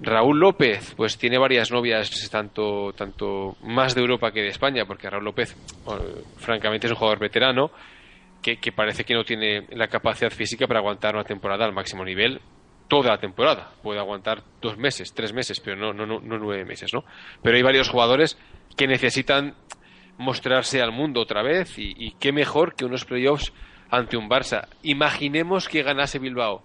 Raúl López, pues tiene varias novias, tanto, tanto más de Europa que de España, porque Raúl López, bueno, francamente, es un jugador veterano que, que parece que no tiene la capacidad física para aguantar una temporada al máximo nivel toda la temporada. Puede aguantar dos meses, tres meses, pero no, no, no, no nueve meses, ¿no? Pero hay varios jugadores que necesitan mostrarse al mundo otra vez y, y qué mejor que unos playoffs ante un Barça. Imaginemos que ganase Bilbao.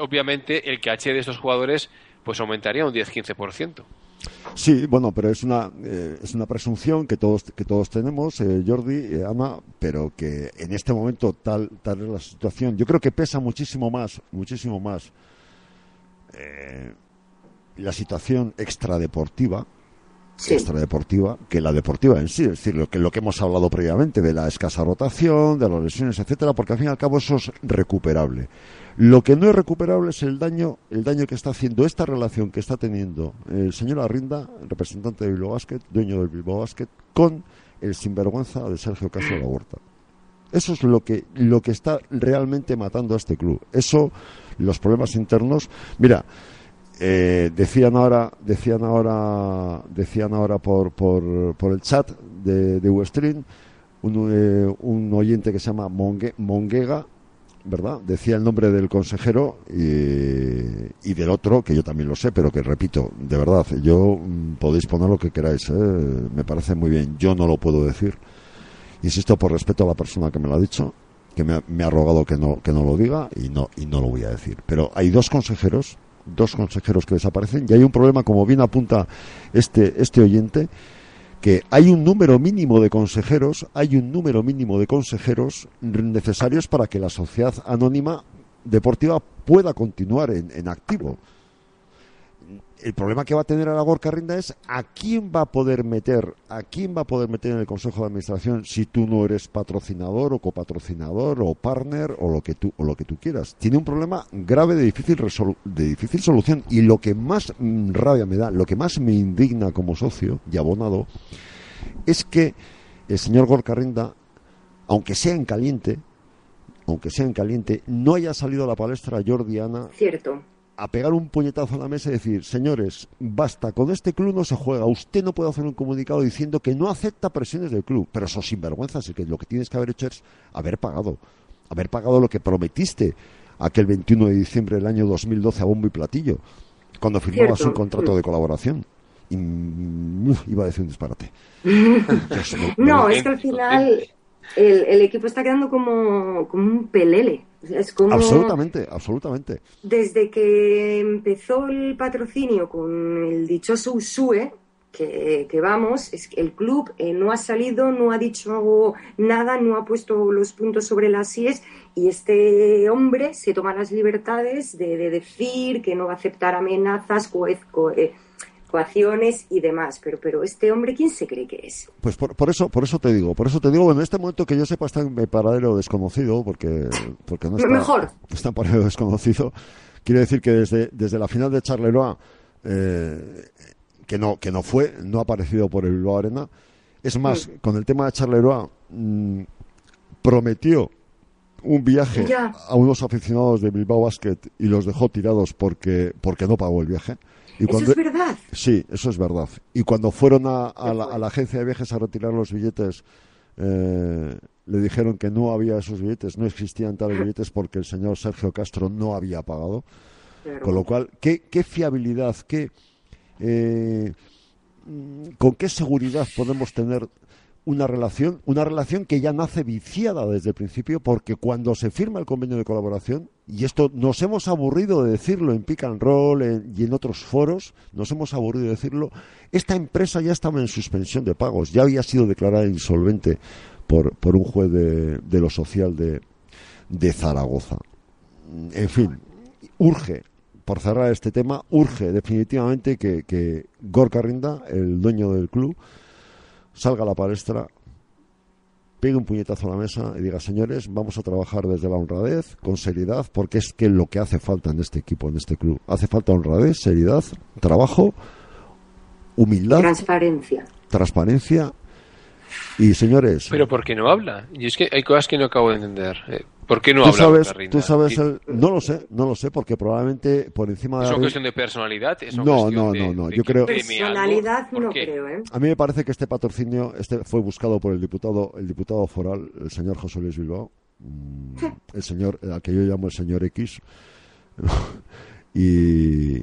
Obviamente el caché de estos jugadores pues aumentaría un 10-15%. Sí, bueno, pero es una eh, es una presunción que todos que todos tenemos, eh, Jordi, eh, Ana, pero que en este momento tal tal es la situación. Yo creo que pesa muchísimo más, muchísimo más eh, la situación extradeportiva Sí. extradeportiva que la deportiva en sí, es decir, lo que, lo que hemos hablado previamente de la escasa rotación, de las lesiones, etcétera, porque al fin y al cabo eso es recuperable. Lo que no es recuperable es el daño, el daño que está haciendo esta relación que está teniendo el señor Arrinda, representante de Bilbao Basket, dueño del Bilbao Basket, con el sinvergüenza de Sergio Castro de la Huerta. Eso es lo que, lo que está realmente matando a este club. Eso, los problemas internos. Mira, eh, decían ahora, decían ahora, decían ahora por, por, por el chat de, de Westream, un, eh, un oyente que se llama Mongue- Monguega, ¿verdad? Decía el nombre del consejero y, del otro, que yo también lo sé, pero que repito, de verdad, yo mm, podéis poner lo que queráis, ¿eh? me parece muy bien, yo no lo puedo decir. Insisto, por respeto a la persona que me lo ha dicho, que me ha, me ha rogado que no, que no lo diga y no, y no lo voy a decir. Pero hay dos consejeros, dos consejeros que desaparecen y hay un problema, como bien apunta este, este oyente, que hay un número mínimo de consejeros, hay un número mínimo de consejeros necesarios para que la sociedad anónima deportiva pueda continuar en, en activo. El problema que va a tener Aragor Carrinda es a quién va a poder meter, a quién va a poder meter en el Consejo de Administración si tú no eres patrocinador o copatrocinador o partner o lo que tú o lo que tú quieras. Tiene un problema grave de difícil resolu- de difícil solución y lo que más mm, rabia me da, lo que más me indigna como socio y abonado es que el señor Gorcarrinda, aunque sea en caliente, aunque sea en caliente, no haya salido a la palestra Jordi Ana Cierto. A pegar un puñetazo a la mesa y decir, señores, basta, con este club no se juega. Usted no puede hacer un comunicado diciendo que no acepta presiones del club. Pero eso sinvergüenzas y que lo que tienes que haber hecho es haber pagado. Haber pagado lo que prometiste aquel 21 de diciembre del año 2012 a bombo y platillo, cuando firmabas Cierto. un contrato de colaboración. Y, mm, iba a decir un disparate. Dios, me- me- No, me- es que al final el, el equipo está quedando como, como un pelele. Es como Absolutamente, absolutamente. desde que empezó el patrocinio con el dichoso Usue, que, que vamos, es que el club eh, no ha salido, no ha dicho nada, no ha puesto los puntos sobre las IES y este hombre se toma las libertades de, de decir que no va a aceptar amenazas, coe- coe- y demás. Pero, pero este hombre, ¿quién se cree que es? Pues por, por eso, por eso te digo, por eso te digo, bueno, en este momento que yo sepa está en paradero desconocido, porque, porque no está, Mejor. está en paradero desconocido. Quiere decir que desde, desde la final de Charleroi, eh, que no, que no fue, no ha aparecido por el Bilbao Arena. Es más, con el tema de Charleroi, mm, prometió un viaje Ya. a unos aficionados de Bilbao Basket y los dejó tirados porque, porque no pagó el viaje. Y Eso cuando, es verdad. Sí, eso es verdad. Y cuando fueron a, a la, a la agencia de viajes a retirar los billetes, eh, le dijeron que no había esos billetes, no existían tales billetes porque el señor Sergio Castro no había pagado. Con lo cual, ¿qué, qué fiabilidad, qué, eh, con qué seguridad podemos tener una relación, una relación que ya nace viciada desde el principio, porque cuando se firma el convenio de colaboración, y esto nos hemos aburrido de decirlo en Pick and Roll en- y en otros foros, nos hemos aburrido de decirlo, esta empresa ya estaba en suspensión de pagos, ya había sido declarada insolvente por, por un juez de, de lo social de, de Zaragoza. En fin, urge, por cerrar este tema, urge definitivamente que, que Gorka Rinda, el dueño del club, salga a la palestra, pegue un puñetazo a la mesa y diga, señores, vamos a trabajar desde la honradez, con seriedad, porque es que lo que hace falta en este equipo, en este club. Hace falta honradez, seriedad, trabajo, humildad, Transparencia. transparencia y, señores, Pero ¿por qué no habla? Y es que hay cosas que no acabo de entender. ¿Por qué no tú sabes, tú sabes el- no lo sé, no lo sé, porque probablemente por encima de ¿Es una cuestión de personalidad? ¿Es una No, no, no, no, de yo creo-? Personalidad ¿Por no qué? creo, ¿eh? A mí me parece que este patrocinio este fue buscado por el diputado, el diputado foral, el señor José Luis Bilbao, mm, el señor, al que yo llamo el señor X, y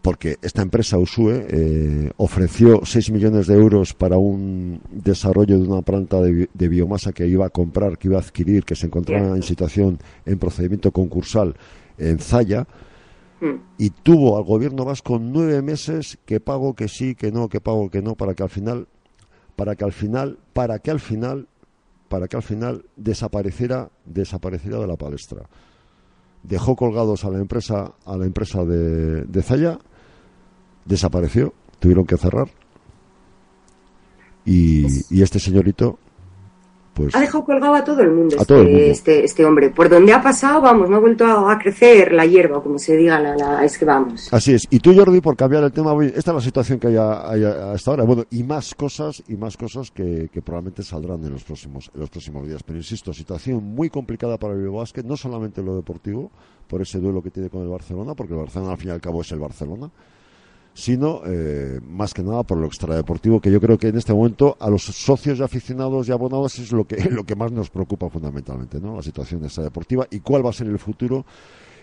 porque esta empresa Usue eh, ofreció 6 millones de euros para un desarrollo de una planta de, bi- de biomasa que iba a comprar, que iba a adquirir, que se encontraba en situación en procedimiento concursal en Zaya Mm. y tuvo al gobierno vasco nueve meses que pago que sí, que no, que pago que no, para que al final, para que al final, para que al final, para que al final desapareciera, desapareciera de la palestra. Dejó colgados a la empresa, a la empresa de, de Zaya, desapareció, tuvieron que cerrar. Y, y este señorito, pues Ha dejado colgado a todo el mundo, A este, todo el mundo. Este, este hombre. Por donde ha pasado, vamos, no ha vuelto a, a crecer la hierba, como se diga, la, la- es que vamos. Así es. Y tú, Jordi, por cambiar el tema, esta es la situación que hay, a- hay a- hasta ahora. Bueno, y más cosas, y más cosas que, que probablemente saldrán en los próximos, en los próximos días. Pero insisto, situación muy complicada para el Basket, no solamente en lo deportivo, por ese duelo que tiene con el Barcelona, porque el Barcelona al fin y al cabo es el Barcelona, sino eh, más que nada por lo extradeportivo, que yo creo que en este momento a los socios y aficionados y abonados es lo que, lo que más nos preocupa fundamentalmente, ¿no? La situación extradeportiva y cuál va a ser el futuro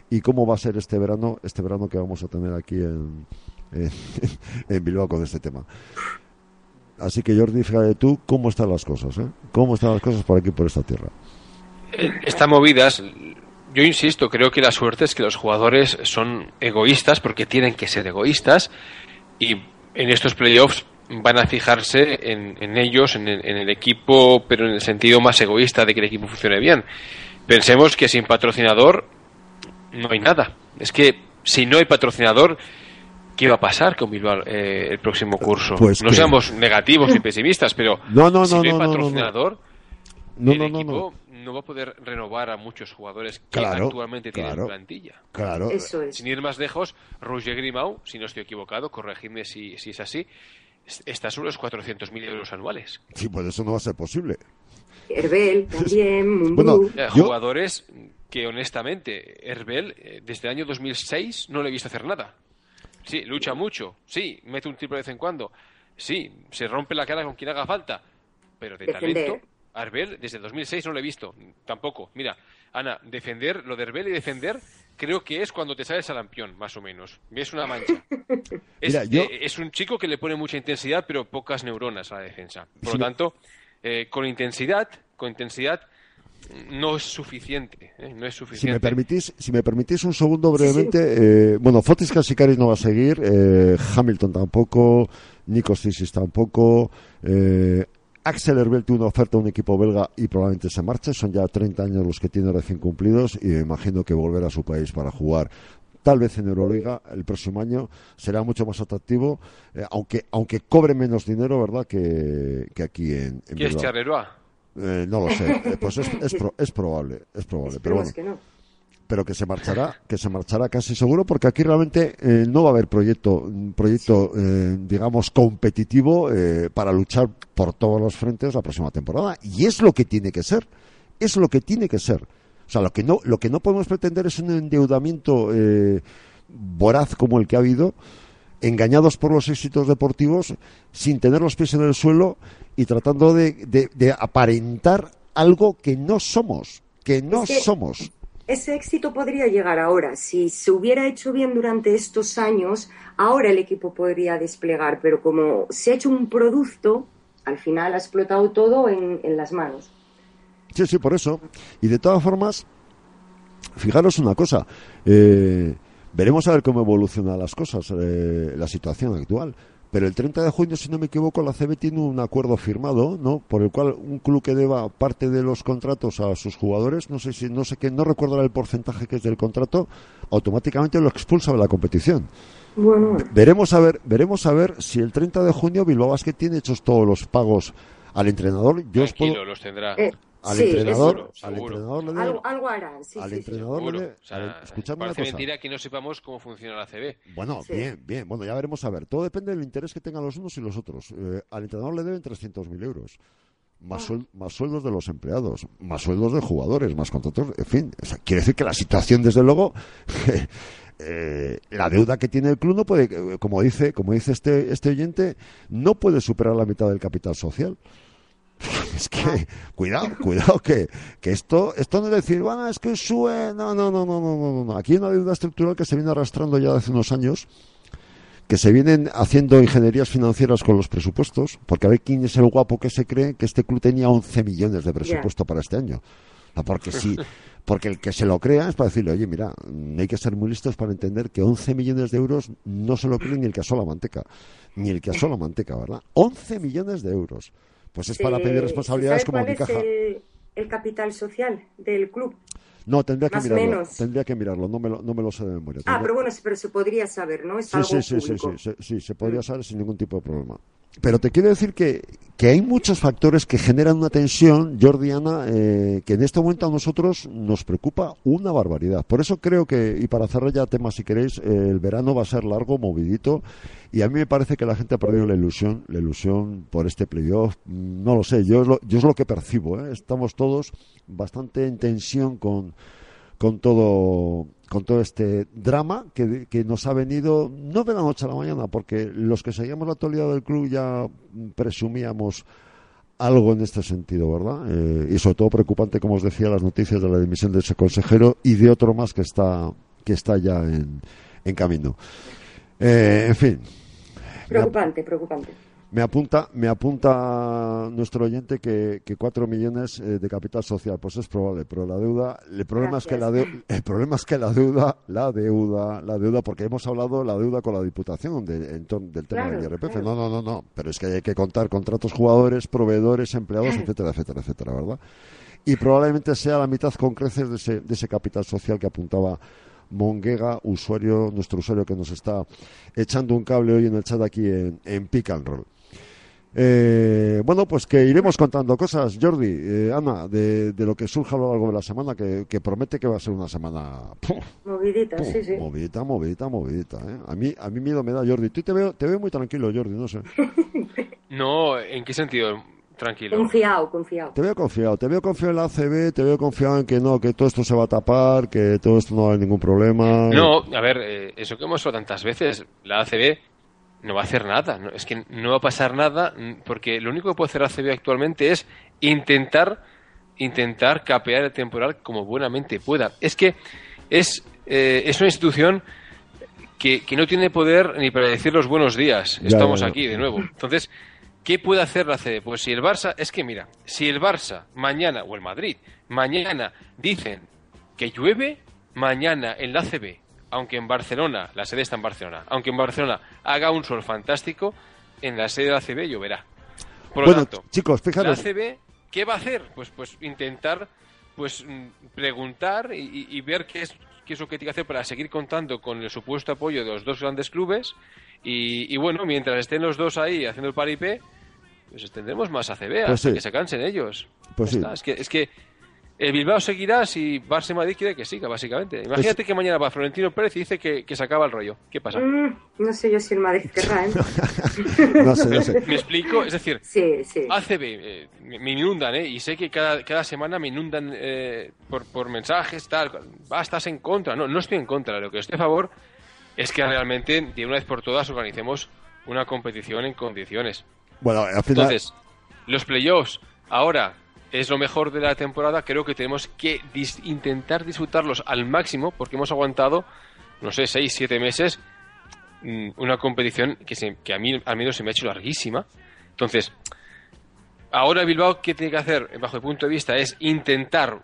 y cómo va a ser este verano, este verano que vamos a tener aquí en, en, Bilbao con este tema. Así que Jordi, fíjate tú cómo están las cosas, ¿eh? Cómo están las cosas por aquí, por esta tierra. Eh, Están movidas. Yo insisto, creo que la suerte es que los jugadores son egoístas porque tienen que ser egoístas y en estos playoffs van a fijarse en, en ellos, en el, en el equipo, pero en el sentido más egoísta de que el equipo funcione bien. Pensemos que sin patrocinador no hay nada. Es que si no hay patrocinador, ¿qué va a pasar con Bilbao eh, el próximo curso? Pues no que- seamos negativos y pesimistas, pero No, no, si no, hay patrocinador, No, el no, no, equipo no. va a poder renovar a muchos jugadores que Claro, actualmente tienen claro. plantilla. Claro. Eso es. Sin ir más lejos, Roger Grimau, si no estoy equivocado, corregidme si, si es así, es- está sobre los 400.000 euros anuales. Sí, pues eso no va a ser posible. Herbel también. Bueno, Eh, Yo- Jugadores que honestamente, Herbel, eh, desde el año 2006 no le he visto hacer nada. Sí, lucha mucho, sí, mete un triple de vez en cuando, sí, se rompe la cara con quien haga falta, pero de Defender. talento, Herbel desde el 2006 no lo he visto, tampoco. Mira, Ana, defender, lo de Herbel y defender, creo que es cuando te sale el salampión, más o menos. Ves una mancha. Es, Mira, yo- eh, es un chico que le pone mucha intensidad, pero pocas neuronas a la defensa. Por Sí. lo tanto, eh, con intensidad, con intensidad no es suficiente, ¿eh? no es Si me suficiente. permitís, si me permitís un segundo brevemente, eh, bueno, Fotis Kasikaris no va a seguir, eh, Hamilton tampoco, Nikos Tisis tampoco, eh, Axel Herbel tuvo una oferta a un equipo belga y probablemente se marche, son ya 30 años los que tiene recién cumplidos y me imagino que volver a su país para jugar tal vez en Euroliga el próximo año será mucho más atractivo, eh, aunque aunque cobre menos dinero, ¿verdad?, que, que aquí en, en ¿Qué es? Eh, no lo sé, eh, pues es, es, pro- es probable, es probable, pero bueno que no. Pero que se marchará, que se marchará casi seguro, porque aquí realmente eh, no va a haber proyecto, un proyecto, eh, digamos, competitivo eh, para luchar por todos los frentes la próxima temporada. Y es lo que tiene que ser, es lo que tiene que ser. O sea, lo que no, lo que no podemos pretender es un endeudamiento eh, voraz como el que ha habido, engañados por los éxitos deportivos, sin tener los pies en el suelo y tratando de, de- de aparentar algo que no somos, que no Es que- somos. Ese éxito podría llegar ahora. Si se hubiera hecho bien durante estos años, ahora el equipo podría desplegar, pero como se ha hecho un producto, al final ha explotado todo en, las manos. Sí, sí, por eso. Y de todas formas, fijaros una cosa. eh, veremos a ver cómo evolucionan las cosas, eh, la situación actual. Pero el 30 de junio, si no me equivoco, la CB tiene un acuerdo firmado, ¿no? Por el cual un club que deba parte de los contratos a sus jugadores, no sé si, no sé qué, no recuerdo el porcentaje que es del contrato, automáticamente lo expulsa de la competición. Bueno. Veremos a ver, veremos a ver si el 30 de junio Bilbao Basket tiene hechos todos los pagos al entrenador. Yo os Tranquilo, puedo, los tendrá. Eh, al sí, entrenador, seguro, al seguro. entrenador le debe- algo, algo harán, sí, al sí, entrenador le Seguro. debe- O sea, escuchadme una parece cosa. mentira que no sepamos cómo funciona la CB. Bueno, Sí. bien, bien. Bueno, ya veremos a ver. Todo depende del interés que tengan los unos y los otros. Eh, al entrenador le deben 300.000 euros. Más, Ah. suel- más sueldos de los empleados, más sueldos de jugadores, más contratos. En fin, o sea, quiere decir que la situación, desde luego, eh, la deuda que tiene el club no puede, eh, como dice, como dice este, este oyente, no puede superar la mitad del capital social. Es que, cuidado, cuidado, que, que esto, esto no es decir, bueno, es que sube, no, no, no, no, no, no, no. Aquí hay una deuda estructural que se viene arrastrando ya hace unos años, que se vienen haciendo ingenierías financieras con los presupuestos, porque a ver quién es el guapo que se cree que este club tenía 11 millones de presupuesto para este año. Ah, Porque si, porque el que se lo crea es para decirle, oye, mira, hay que ser muy listos para entender que 11 millones de euros no se lo cree ni el que asó la manteca, ni el que asó la manteca, ¿verdad? 11 millones de euros. Pues es para pedir responsabilidades ¿se como cuál Unicaja. es el, el capital social del club? No, tendría que más mirarlo. menos? Tendría que mirarlo, no me lo, no me lo sé de memoria. Ah, Tendría- pero bueno, pero se podría saber, ¿no? Es Sí, algo sí, sí, sí, sí, sí, sí, se podría saber sin ningún tipo de problema. Pero te quiero decir que, que hay muchos factores que generan una tensión, Jordiana, eh, que en este momento a nosotros nos preocupa una barbaridad. Por eso creo que, y para cerrar ya temas si queréis, el verano va a ser largo, movidito, y a mí me parece que la gente ha perdido la ilusión, la ilusión por este playoff. No lo sé, yo es lo, yo es lo que percibo. ¿eh? Estamos todos bastante en tensión con, con todo con todo este drama que, que nos ha venido no de la noche a la mañana porque los que seguíamos la actualidad del club ya presumíamos algo en este sentido, ¿verdad? Eh, y sobre todo preocupante, como os decía, las noticias de la dimisión de ese consejero y de otro más que está que está ya en, en camino. Eh, en fin, Preocupante, preocupante. Me apunta, me apunta nuestro oyente que, que 4 millones eh, de capital social, pues es probable, pero la deuda, el problema es que la deuda, el problema es que la deuda, la deuda, la deuda, porque hemos hablado la deuda con la Diputación de, en torno del tema Claro, del IRPF. claro. No, no, no, no, pero es que hay que contar contratos jugadores, proveedores, empleados, etcétera, etcétera, etcétera, ¿verdad? Y probablemente sea la mitad con creces de ese, de ese capital social que apuntaba Monguega, usuario, nuestro usuario que nos está echando un cable hoy en el chat aquí en, en Pick and Roll. Eh, bueno, pues que iremos contando cosas, Jordi, eh, Ana, de, de lo que surja a lo largo de la semana, que, que promete que va a ser una semana ¡puf! Movidita, ¡puf! sí, sí. movidita, movidita, movidita. ¿eh? A mí, a mí miedo me da, Jordi. Tú te veo, te veo muy tranquilo, Jordi, no sé. No, ¿en qué sentido? Tranquilo. Confiado, confiado. Te veo confiado, te veo confiado en la ACB, te veo confiado en que no, que todo esto se va a tapar, que todo esto no va a haber ningún problema. No, a ver, eh, eso que hemos hecho tantas veces, la ACB no va a hacer nada. no- es que no va a pasar nada porque lo único que puede hacer la ACB actualmente es intentar intentar capear el temporal como buenamente pueda. Es que es, eh, es una institución que, que no tiene poder ni para decir los buenos días. Ya, Estamos ya, ya. aquí de nuevo. Entonces, ¿qué puede hacer la ACB? Pues si el Barça, es que mira, si el Barça mañana, o el Madrid, mañana dicen que llueve, mañana en la ACB, aunque en Barcelona, la sede está en Barcelona, aunque en Barcelona haga un sol fantástico, en la sede de la ACB lloverá. Por lo bueno, tanto, chicos, la fijaros, ACB, ¿qué va a hacer? Pues, pues intentar pues mm, preguntar y, ver qué es, qué es lo que tiene que hacer para seguir contando con el supuesto apoyo de los dos grandes clubes. Y, y bueno, mientras estén los dos ahí haciendo el paripé, pues tendremos más ACB Pues hasta sí. que se cansen ellos. Pues sí. Es que, es que el Bilbao seguirá si Barça y Madrid quiere que siga, básicamente. Imagínate que mañana va Florentino Pérez y dice que, que se acaba el rollo. ¿Qué pasa? Mm, no sé yo si el Madrid querrá, ¿eh? no sé, no sé. ¿Me explico? Es decir, Sí, sí. ACB, eh, me, me inundan, ¿eh? Y sé que cada, cada semana me inundan eh, por, por mensajes, tal. Ah, estás en contra. No, no estoy en contra. Lo que estoy a favor es que realmente, de una vez por todas, organicemos una competición en condiciones. Bueno, al final, Entonces, los playoffs ahora es lo mejor de la temporada. Creo que tenemos que dis- intentar disfrutarlos al máximo porque hemos aguantado, no sé, seis, siete meses mm, una competición que, se- que a mí al menos se me ha hecho larguísima. Entonces, ahora Bilbao, ¿qué tiene que hacer, bajo el punto de vista, es intentar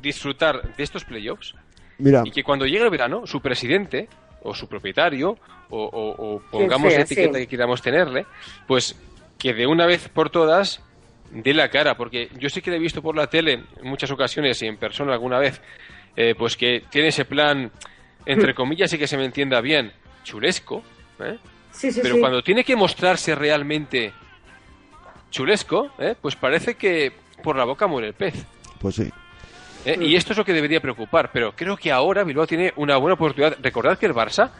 disfrutar de estos playoffs mira, y que cuando llegue el verano, su presidente o su propietario o, o- o pongamos sea, la etiqueta sí. que queramos tenerle, pues que de una vez por todas dé la cara, porque yo sí que le he visto por la tele en muchas ocasiones y en persona alguna vez, eh, pues que tiene ese plan, entre comillas, y que se me entienda bien, chulesco, ¿eh? Sí, sí, pero sí. cuando tiene que mostrarse realmente chulesco, ¿eh? pues parece que por la boca muere el pez. pues sí. ¿eh? Y esto es lo que debería preocupar, pero creo que ahora Bilbao tiene una buena oportunidad. Recordad que el Barça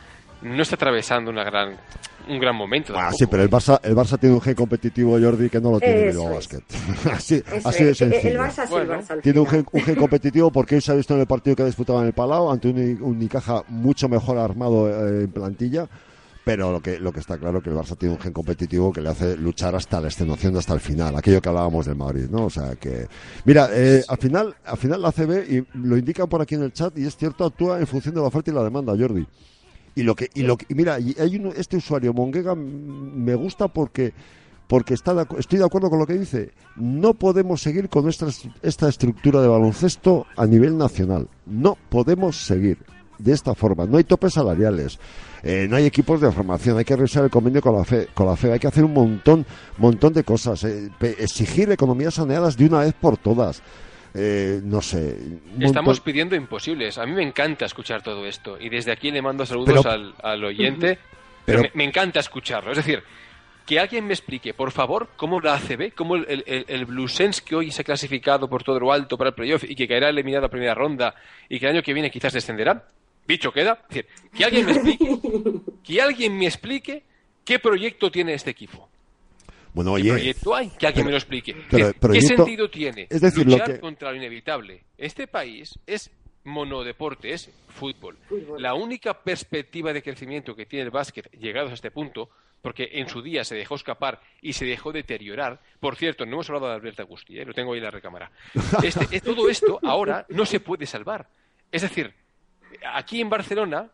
no está atravesando una gran, un gran momento. Ah, sí, pero el Barça, el Barça tiene un gen competitivo, Jordi, que no lo tiene Bilbao. Basket. así, así de es. El- sencillo. El Barça sí, Bueno, el Barça Tiene un gen, un gen competitivo porque hoy se ha visto en el partido que ha disputado en el Palau ante un, un Unicaja mucho mejor armado eh, en plantilla. Pero lo que, lo que está claro que el Barça tiene un gen competitivo que le hace luchar hasta la extenuación, hasta el final, aquello que hablábamos del Madrid, ¿no? O sea que, mira, eh, al final, al final la CB, y lo indican por aquí en el chat, y es cierto, actúa en función de la oferta y la demanda, Jordi. Y lo que, y lo que, y mira, y hay uno, este usuario, Monguega, me gusta porque porque está de estoy de acuerdo con lo que dice. No podemos seguir con nuestra, est- esta estructura de baloncesto a nivel nacional. No podemos seguir de esta forma. No hay topes salariales, eh, no hay equipos de formación, hay que revisar el convenio con la FE, con la FE hay que hacer un montón, montón de cosas, eh, exigir economías saneadas de una vez por todas. Eh, no sé. Estamos montón- pidiendo imposibles. A mí me encanta escuchar todo esto. Y desde aquí le mando saludos Pero- al, al oyente. Pero- Pero me, me encanta escucharlo. Es decir, que alguien me explique, por favor, cómo la ACB, cómo el, el, el- que hoy se ha clasificado por todo lo alto para el playoff y que caerá eliminado a primera ronda y que el año que viene quizás descenderá. Dicho queda. Es decir, que alguien me explique, que alguien me explique qué proyecto tiene este equipo. Bueno, ¿Qué oye, proyecto hay? Que alguien me lo explique. pero ¿Qué, qué proyecto- sentido tiene es decir, lo luchar que- contra lo inevitable? Este país es monodeporte, es fútbol. Fútbol. La única perspectiva de crecimiento que tiene el básquet llegados a este punto, porque en su día se dejó escapar y se dejó deteriorar. Por cierto, no hemos hablado de Alberto Agusti, ¿eh? lo tengo ahí en la recámara. Este, es- todo esto ahora no se puede salvar. Es decir, aquí en Barcelona,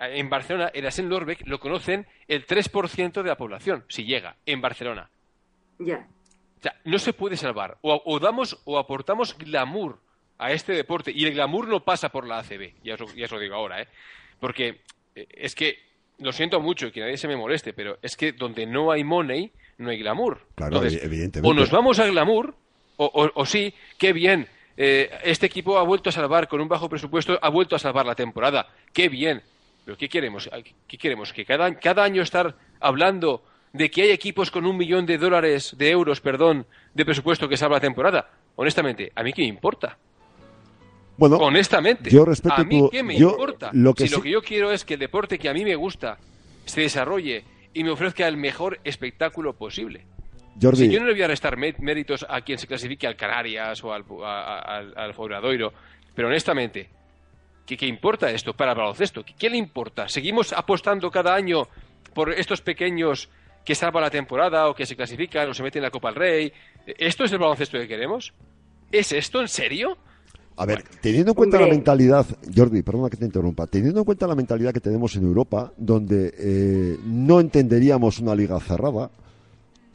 en Barcelona, el Asen Lorbeck lo conocen el 3% de la población, si llega, en Barcelona. Ya. O sea, no se puede salvar. O, o damos o aportamos glamour a este deporte. Y el glamour no pasa por la ACB. Ya os, lo- ya os lo digo ahora, ¿eh? Porque eh, es que, lo siento mucho y que nadie se me moleste, pero es que donde no hay money, no hay glamour. Claro, Entonces, evidentemente. O nos vamos al glamour, o, o- o sí, qué bien. eh, este equipo ha vuelto a salvar, con un bajo presupuesto, ha vuelto a salvar la temporada. Qué bien. Pero ¿qué queremos? ¿Qué queremos? ¿Que cada, cada año estar hablando de que hay equipos con un millón de dólares, de euros, perdón, de presupuesto que salva la temporada? Honestamente, ¿a mí qué me importa? bueno, Honestamente, yo respeto ¿a mí tu- qué me yo- importa? lo que si lo que yo quiero es que el deporte que a mí me gusta se desarrolle y me ofrezca el mejor espectáculo posible. Jordi, Si yo no le voy a restar mé- méritos a quien se clasifique al Canarias o al, a- a- al, al Obradoiro, pero honestamente, ¿qué, qué importa esto para el baloncesto? ¿Qué, qué le importa? ¿Seguimos apostando cada año por estos pequeños que salvan la temporada o que se clasifican o se meten en la Copa del Rey? ¿Esto es el baloncesto que queremos? ¿Es esto en serio? A ver, teniendo en cuenta la mentalidad, Jordi, perdona que te interrumpa, teniendo en cuenta la mentalidad que tenemos en Europa, donde eh, no entenderíamos una liga cerrada,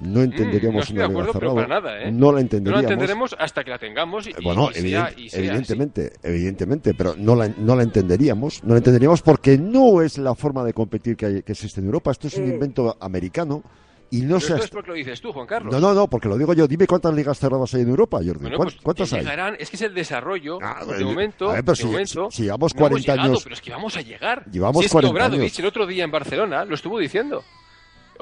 no Mm, no entenderíamos estoy de una liga acuerdo, pero cerrada, para nada, ¿eh? no la No la entenderíamos. entenderemos hasta que la tengamos y, Eh, bueno, y sea, evident- y sea evidentemente, evidentemente, pero no la, no la entenderíamos, no la entenderíamos porque no es la forma de competir que, hay- que existe en Europa. Esto es un Eh. invento americano y no esto ha- es porque lo dices tú, Juan Carlos. No, no, no, porque lo digo yo. Dime cuántas ligas cerradas hay en Europa, Jordi. Bueno, ¿Cuán- pues ¿Cuántas hay? llegarán, es que es el desarrollo. Ah, de el- momento, a ver, pero de si- momento, si- si llevamos no hemos 40 llegado, años- pero es que vamos a llegar. Llevamos si es 40 que Obradovic años. el otro día en Barcelona lo estuvo diciendo.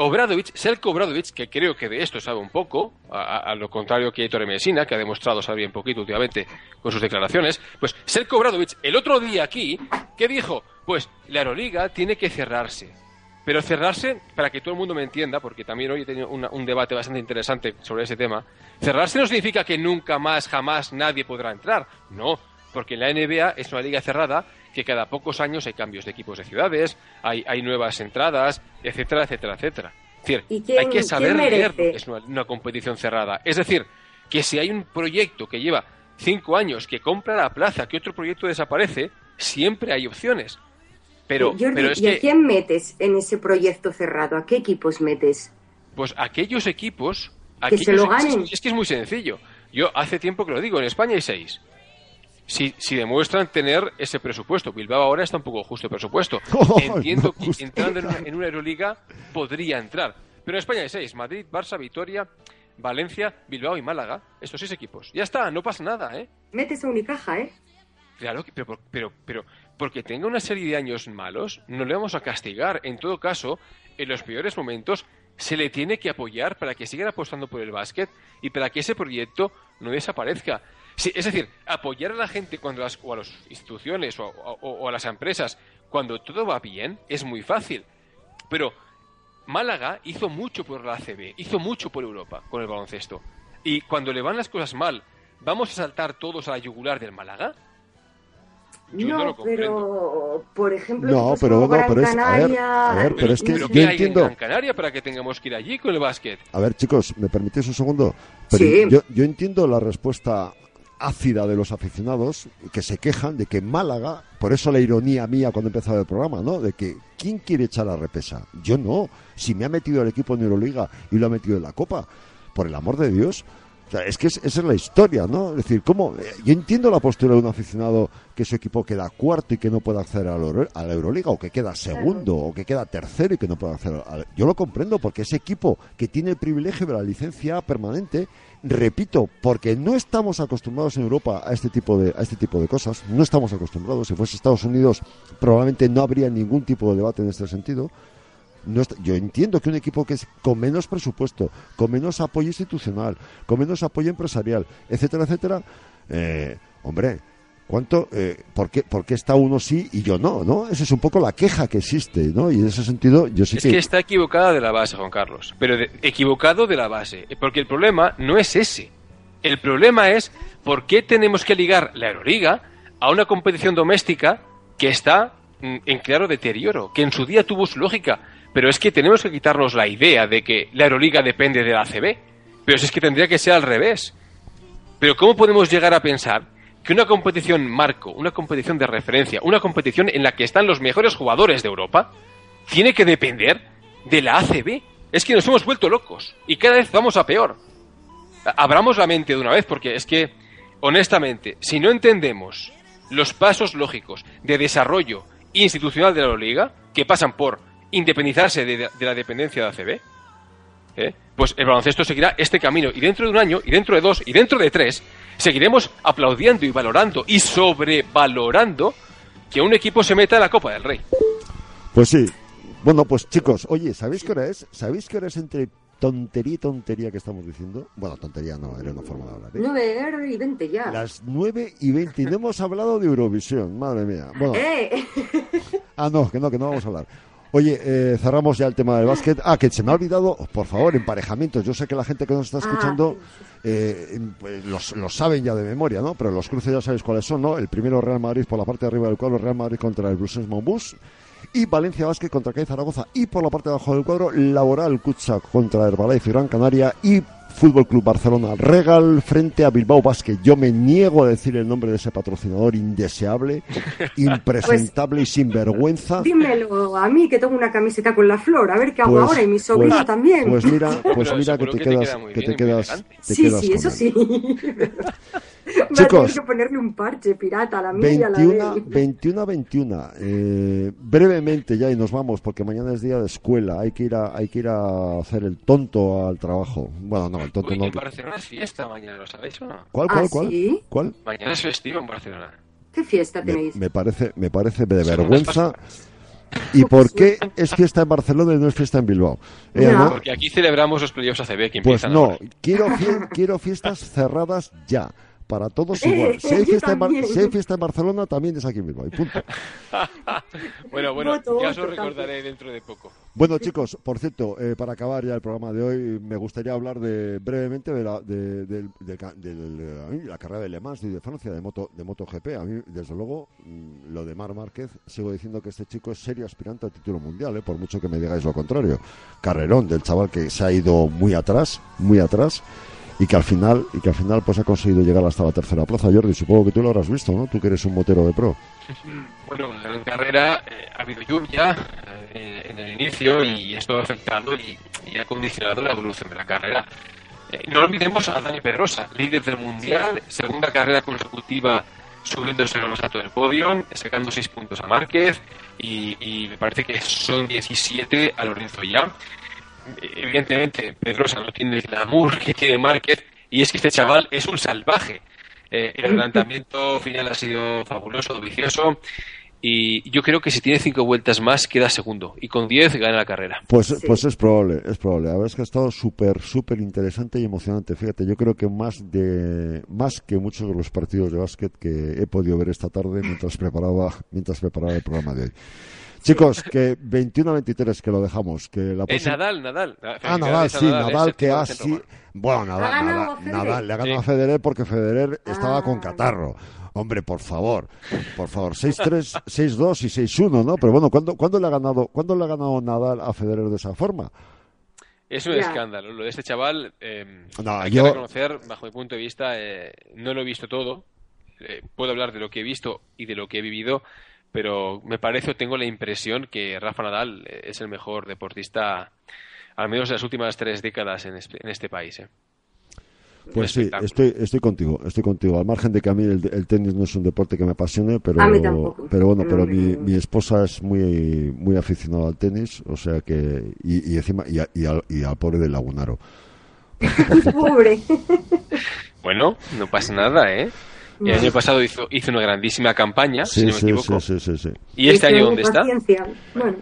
Obradovic, Selko Obradovic, que creo que de esto sabe un poco, a, lo contrario que Ettore Messina, que ha demostrado saber bien poquito últimamente con sus declaraciones, pues Selko Obradovic el otro día aquí, ¿qué dijo? Pues la Euroliga tiene que cerrarse. Pero cerrarse, para que todo el mundo me entienda, porque también hoy he tenido una- un debate bastante interesante sobre ese tema, cerrarse no significa que nunca más, jamás nadie podrá entrar. No, porque la NBA es una liga cerrada que cada pocos años hay cambios de equipos de ciudades, hay, hay nuevas entradas, etcétera, etcétera, etcétera. Es decir, ¿Y quién- hay que saber leer es una, una competición cerrada. Es decir, que si hay un proyecto que lleva cinco años que compra la plaza, que otro proyecto desaparece, siempre hay opciones. Pero, Jordi, pero es ¿y a que quién metes en ese proyecto cerrado? ¿A qué equipos metes? Pues aquellos equipos. Que se aquellos lo ganen. Es que es muy sencillo. Yo hace tiempo que lo digo, en España hay seis. Si, si demuestran tener ese presupuesto, Bilbao ahora está un poco justo de presupuesto. Oh, Entiendo no, que justo. entrando en una, en una Euroliga podría entrar. Pero en España hay seis: Madrid, Barça, Vitoria, Valencia, Bilbao y Málaga. Estos seis equipos. Ya está, no pasa nada, ¿eh? Metes a Unicaja, ¿eh? Claro, que- pero, pero, pero porque tenga una serie de años malos, no le vamos a castigar. En todo caso, en los peores momentos se le tiene que apoyar para que sigan apostando por el básquet y para que ese proyecto no desaparezca. Sí, es decir, apoyar a la gente cuando las, o a las instituciones o, o- o a las empresas cuando todo va bien es muy fácil. Pero Málaga hizo mucho por la ACB, hizo mucho por Europa con el baloncesto. Y cuando le van las cosas mal, ¿vamos a saltar todos a la yugular del Málaga? Yo no, no, lo comprendo. pero por ejemplo, No, pero no, Gran pero es- a ver, Canaria, a ver, pero es que ¿Pero yo entiendo- en Canaria para que tengamos que ir allí con el básquet? A ver, chicos, ¿me permitís un segundo? Pero Sí. yo, yo entiendo la respuesta ácida de los aficionados que se quejan de que Málaga, por eso la ironía mía cuando empezaba el programa, ¿no? De que ¿quién quiere echar a repesa? Yo no. Si me ha metido el equipo en Euroliga y lo ha metido en la Copa, por el amor de Dios. O sea, es que es- esa es la historia, ¿no? Es decir, ¿cómo? eh, Yo entiendo la postura de un aficionado que su equipo queda cuarto y que no puede acceder a la, Euro- a la Euroliga, o que queda segundo, o que queda tercero y que no puede acceder a la... Yo lo comprendo, porque ese equipo que tiene el privilegio de la licencia permanente, repito, porque no estamos acostumbrados en Europa a este tipo de, a este tipo de cosas, no estamos acostumbrados. Si fuese Estados Unidos, probablemente no habría ningún tipo de debate en este sentido. No está- yo entiendo que un equipo que es con menos presupuesto, con menos apoyo institucional, con menos apoyo empresarial, etcétera, etcétera, eh, hombre, ¿cuánto, eh, por, qué, por qué está uno sí y yo no? ¿no? Esa es un poco la queja que existe, ¿no? Y en ese sentido, yo sí Es que está equivocada de la base, Juan Carlos. Pero de- equivocado de la base. Porque el problema no es ese. El problema es por qué tenemos que ligar la Euroliga a una competición doméstica que está mm, en claro deterioro, que en su día tuvo su lógica. Pero es que tenemos que quitarnos la idea de que la Euroliga depende de la ACB. Pero si es que tendría que ser al revés. Pero ¿cómo podemos llegar a pensar que una competición marco, una competición de referencia, una competición en la que están los mejores jugadores de Europa, tiene que depender de la ACB? Es que nos hemos vuelto locos y cada vez vamos a peor. Abramos la mente de una vez porque es que, honestamente, si no entendemos los pasos lógicos de desarrollo institucional de la Liga, que pasan por independizarse de, de la dependencia de ACB, ¿eh? pues el baloncesto seguirá este camino y dentro de un año y dentro de dos y dentro de tres seguiremos aplaudiendo y valorando y sobrevalorando que un equipo se meta en la Copa del Rey. Pues sí. Bueno, pues chicos, oye, ¿sabéis qué hora es? ¿Sabéis qué hora es entre tontería y tontería que estamos diciendo? Bueno, tontería no, era una forma de hablar. ¿eh? 9 y 20 ya. Las 9 y 20 y no hemos hablado de Eurovisión, madre mía. Bueno, ¡Eh! ah, no, que no, que no vamos a hablar. Oye, eh, cerramos ya el tema del básquet. Ah, que se me ha olvidado, por favor, emparejamientos. Yo sé que la gente que nos está Ah, escuchando eh, pues, los, los saben ya de memoria, ¿no? Pero los cruces ya sabéis cuáles son, ¿no? El primero Real Madrid por la parte de arriba del cuadro, Real Madrid contra el Brussels Monbus. Y Valencia Básquet contra CAI Zaragoza. Y por la parte de abajo del cuadro, Laboral Kutsa contra Herbalife y Gran Canaria. Y Fútbol Club Barcelona Regal frente a Bilbao Basket. Yo me niego a decir el nombre de ese patrocinador indeseable, impresentable y sinvergüenza. Dímelo a mí que tengo una camiseta con la flor, a ver qué hago Pues- ahora y mi sobrino pues- también. Pues mira, pues mira que te que te quedas, que te quedas, te sí, quedas sí, eso él. sí. Chicos. que ponerle un parche pirata a la mía y a la de 21, él. 21 21 eh, brevemente ya y nos vamos porque mañana es día de escuela hay que ir a hay que ir a hacer el tonto al trabajo bueno no el tonto Uy, no en Barcelona es fiesta mañana, ¿lo sabéis o no? ¿cuál ¿Ah, cuál cuál sí? cuál Mañana es festivo en Barcelona. ¿Qué fiesta me, tenéis? me parece me parece de vergüenza y por qué es fiesta en Barcelona y no es fiesta en Bilbao Eh, Ya. ¿no? Porque aquí celebramos los playoffs ACB que Pues no, quiero, fie- quiero fiestas cerradas ya. Para todos Eh, igual. Si hay, fiesta en si hay fiesta en Barcelona, también es aquí en Bilbao. y punto. Bueno, bueno, Voto, ya os lo recordaré dentro de poco. Bueno, chicos, por cierto, eh, para acabar ya el programa de hoy, me gustaría hablar de, brevemente de la, de, a mí, la carrera de Le Mans y de Francia de Moto de MotoGP. A mí, desde luego, mm, lo de Mar Márquez, sigo diciendo que este chico es serio aspirante al título mundial, eh, por mucho que me digáis lo contrario. Carrerón del chaval que se ha ido muy atrás, muy atrás. Y que al final, y que al final pues ha conseguido llegar hasta la tercera plaza, Jordi. Supongo que tú lo habrás visto, ¿no? Tú que eres un motero de pro. Bueno, en carrera eh, ha habido lluvia en el inicio y esto ha afectado y, y ha condicionado la evolución de la carrera. Eh, no olvidemos a Dani Pedrosa, líder del mundial, segunda carrera consecutiva subiéndose a los altos del podio, sacando 6 puntos a Márquez y, y me parece que son 17 a Lorenzo ya. Evidentemente, Pedrosa no tiene el glamour que tiene Márquez y es que este chaval es un salvaje. Eh, el adelantamiento final ha sido fabuloso, vicioso. Y yo creo que si tiene cinco vueltas más, queda segundo. Y con 10 gana la carrera. Pues, Sí. pues es probable, es probable. La verdad es que ha estado súper, súper interesante y emocionante. Fíjate, yo creo que más de más que muchos de los partidos de básquet que he podido ver esta tarde mientras preparaba, mientras preparaba el programa de hoy. Chicos, que 21 a 23 que lo dejamos, que la Es próxima... Nadal, Nadal. Ah, Nadal, sí, Nadal, ¿eh? que Séptimo ha del sí. Roma. Bueno, Nadal, Nadal. Nadal, le ha ganado Sí. a Federer porque Federer estaba Ah. con catarro. Hombre, por favor, por favor, 6-3, 6-2 y 6-1, ¿no? Pero bueno, ¿cuándo, ¿cuándo, le ha ganado, ¿cuándo le ha ganado Nadal a Federer de esa forma? Es un escándalo. Lo de este chaval, eh, No, hay yo- que reconocer, bajo mi punto de vista, eh, no lo he visto todo. Eh, puedo hablar de lo que he visto y de lo que he vivido, pero me parece o tengo la impresión que Rafa Nadal eh, es el mejor deportista, al menos de las últimas tres décadas en este, en este país. Pues sí, estoy, estoy contigo, estoy contigo. Al margen de que a mí el, el tenis no es un deporte que me apasione, pero, A mí tampoco. pero bueno, No pero mi, mi esposa es muy, muy aficionada al tenis, o sea que, y, y encima, y, a- y al, y al pobre del lagunaro. Pobre. Bueno, no pasa nada, ¿eh? El año pasado hizo, hizo una grandísima campaña, si Sí, no me sí, equivoco. sí, sí, sí, sí. ¿Y este año dónde está? Bueno,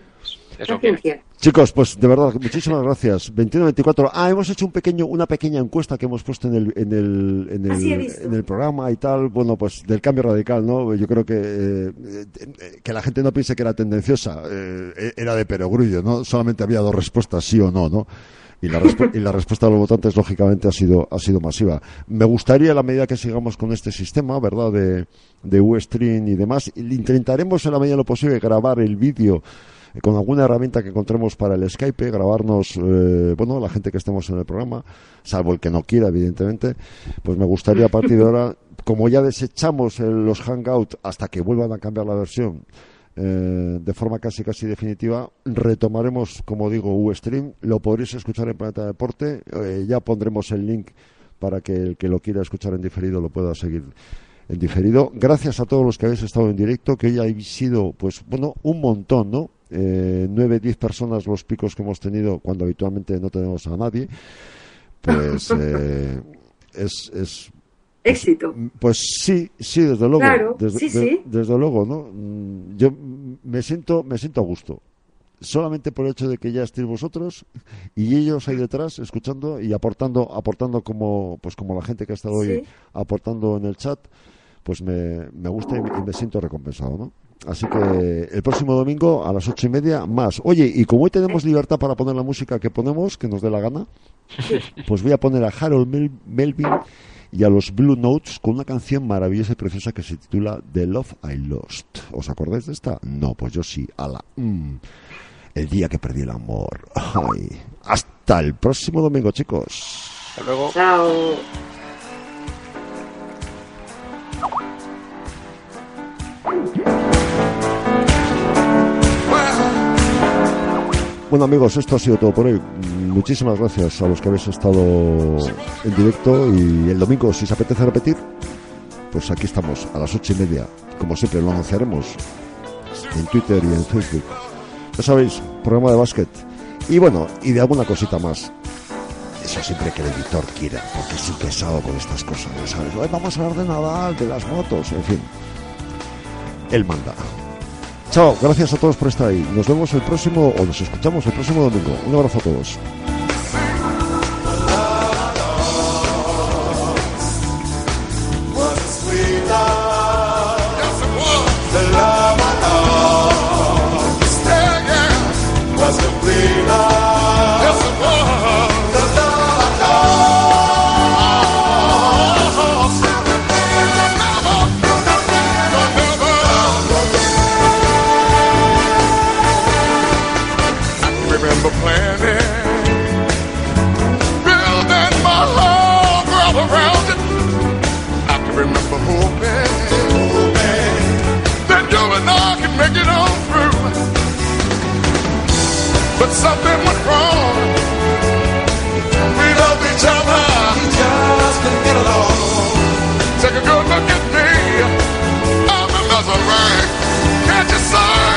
Es lo que. Chicos, pues de verdad, muchísimas gracias. 21-24. Ah, hemos hecho un pequeño, una pequeña encuesta que hemos puesto en el, en el, en el, en el programa y tal. Bueno, pues del cambio radical, ¿no? Yo creo que, eh, que la gente no piense que era tendenciosa. eh, era de perogrullo, ¿no? Solamente había dos respuestas, sí o no, ¿no? Y la, y la respuesta de los votantes, lógicamente, ha sido, ha sido masiva. Me gustaría, a la medida que sigamos con este sistema, ¿verdad?, de, de Ustream y demás, intentaremos, en la medida de lo posible, grabar el vídeo con alguna herramienta que encontremos para el Skype, grabarnos, eh, bueno, la gente que estemos en el programa, salvo el que no quiera, evidentemente, pues me gustaría a partir de ahora, como ya desechamos eh, los Hangout hasta que vuelvan a cambiar la versión, eh, de forma casi casi definitiva, retomaremos, como digo, Ustream, lo podréis escuchar en Planeta Deporte, eh, ya pondremos el link para que el que lo quiera escuchar en diferido lo pueda seguir en diferido. Gracias a todos los que habéis estado en directo, que hoy habéis sido, pues bueno, un montón, ¿no? Eh, nueve, diez personas los picos que hemos tenido cuando habitualmente no tenemos a nadie. Pues eh, es, es Éxito. pues sí, sí, desde luego. Claro, desde, sí, de- sí. desde luego, ¿no? Mm, Yo me siento, me siento a gusto. Solamente por el hecho de que ya estéis vosotros y ellos ahí detrás escuchando y aportando, aportando como, pues como la gente que ha estado hoy Sí. aportando en el chat, pues me, me gusta y me, y me siento recompensado, ¿no? Así que el próximo domingo a las ocho y media más. Oye, y como hoy tenemos libertad para poner la música que ponemos, que nos dé la gana, pues voy a poner a Harold Mel- Melvin y a los Blue Notes con una canción maravillosa y preciosa que se titula The Love I Lost. ¿Os acordáis de esta? No, pues yo sí. Ala. Mm. El día que perdí el amor. Ay. Hasta el próximo domingo, chicos. Hasta luego. Chao. Bueno amigos, esto ha sido todo por hoy. Muchísimas gracias a los que habéis estado en directo y el domingo, si os apetece repetir, pues aquí estamos a las ocho y media. Como siempre, lo anunciaremos en Twitter y en Facebook. Ya sabéis, programa de básquet. Y bueno, y de alguna cosita más. Eso siempre que el editor quiera, porque es un con estas cosas, ya ¿sabes? Vamos a hablar de Nadal, de las motos, en fin. Él manda. Chao, gracias a todos por estar ahí. Nos vemos el próximo, o nos escuchamos el próximo domingo. Un abrazo a todos. but something went wrong. We loved each other. We just couldn't get along. Take a good look at me. I'm a misery. Can't you see?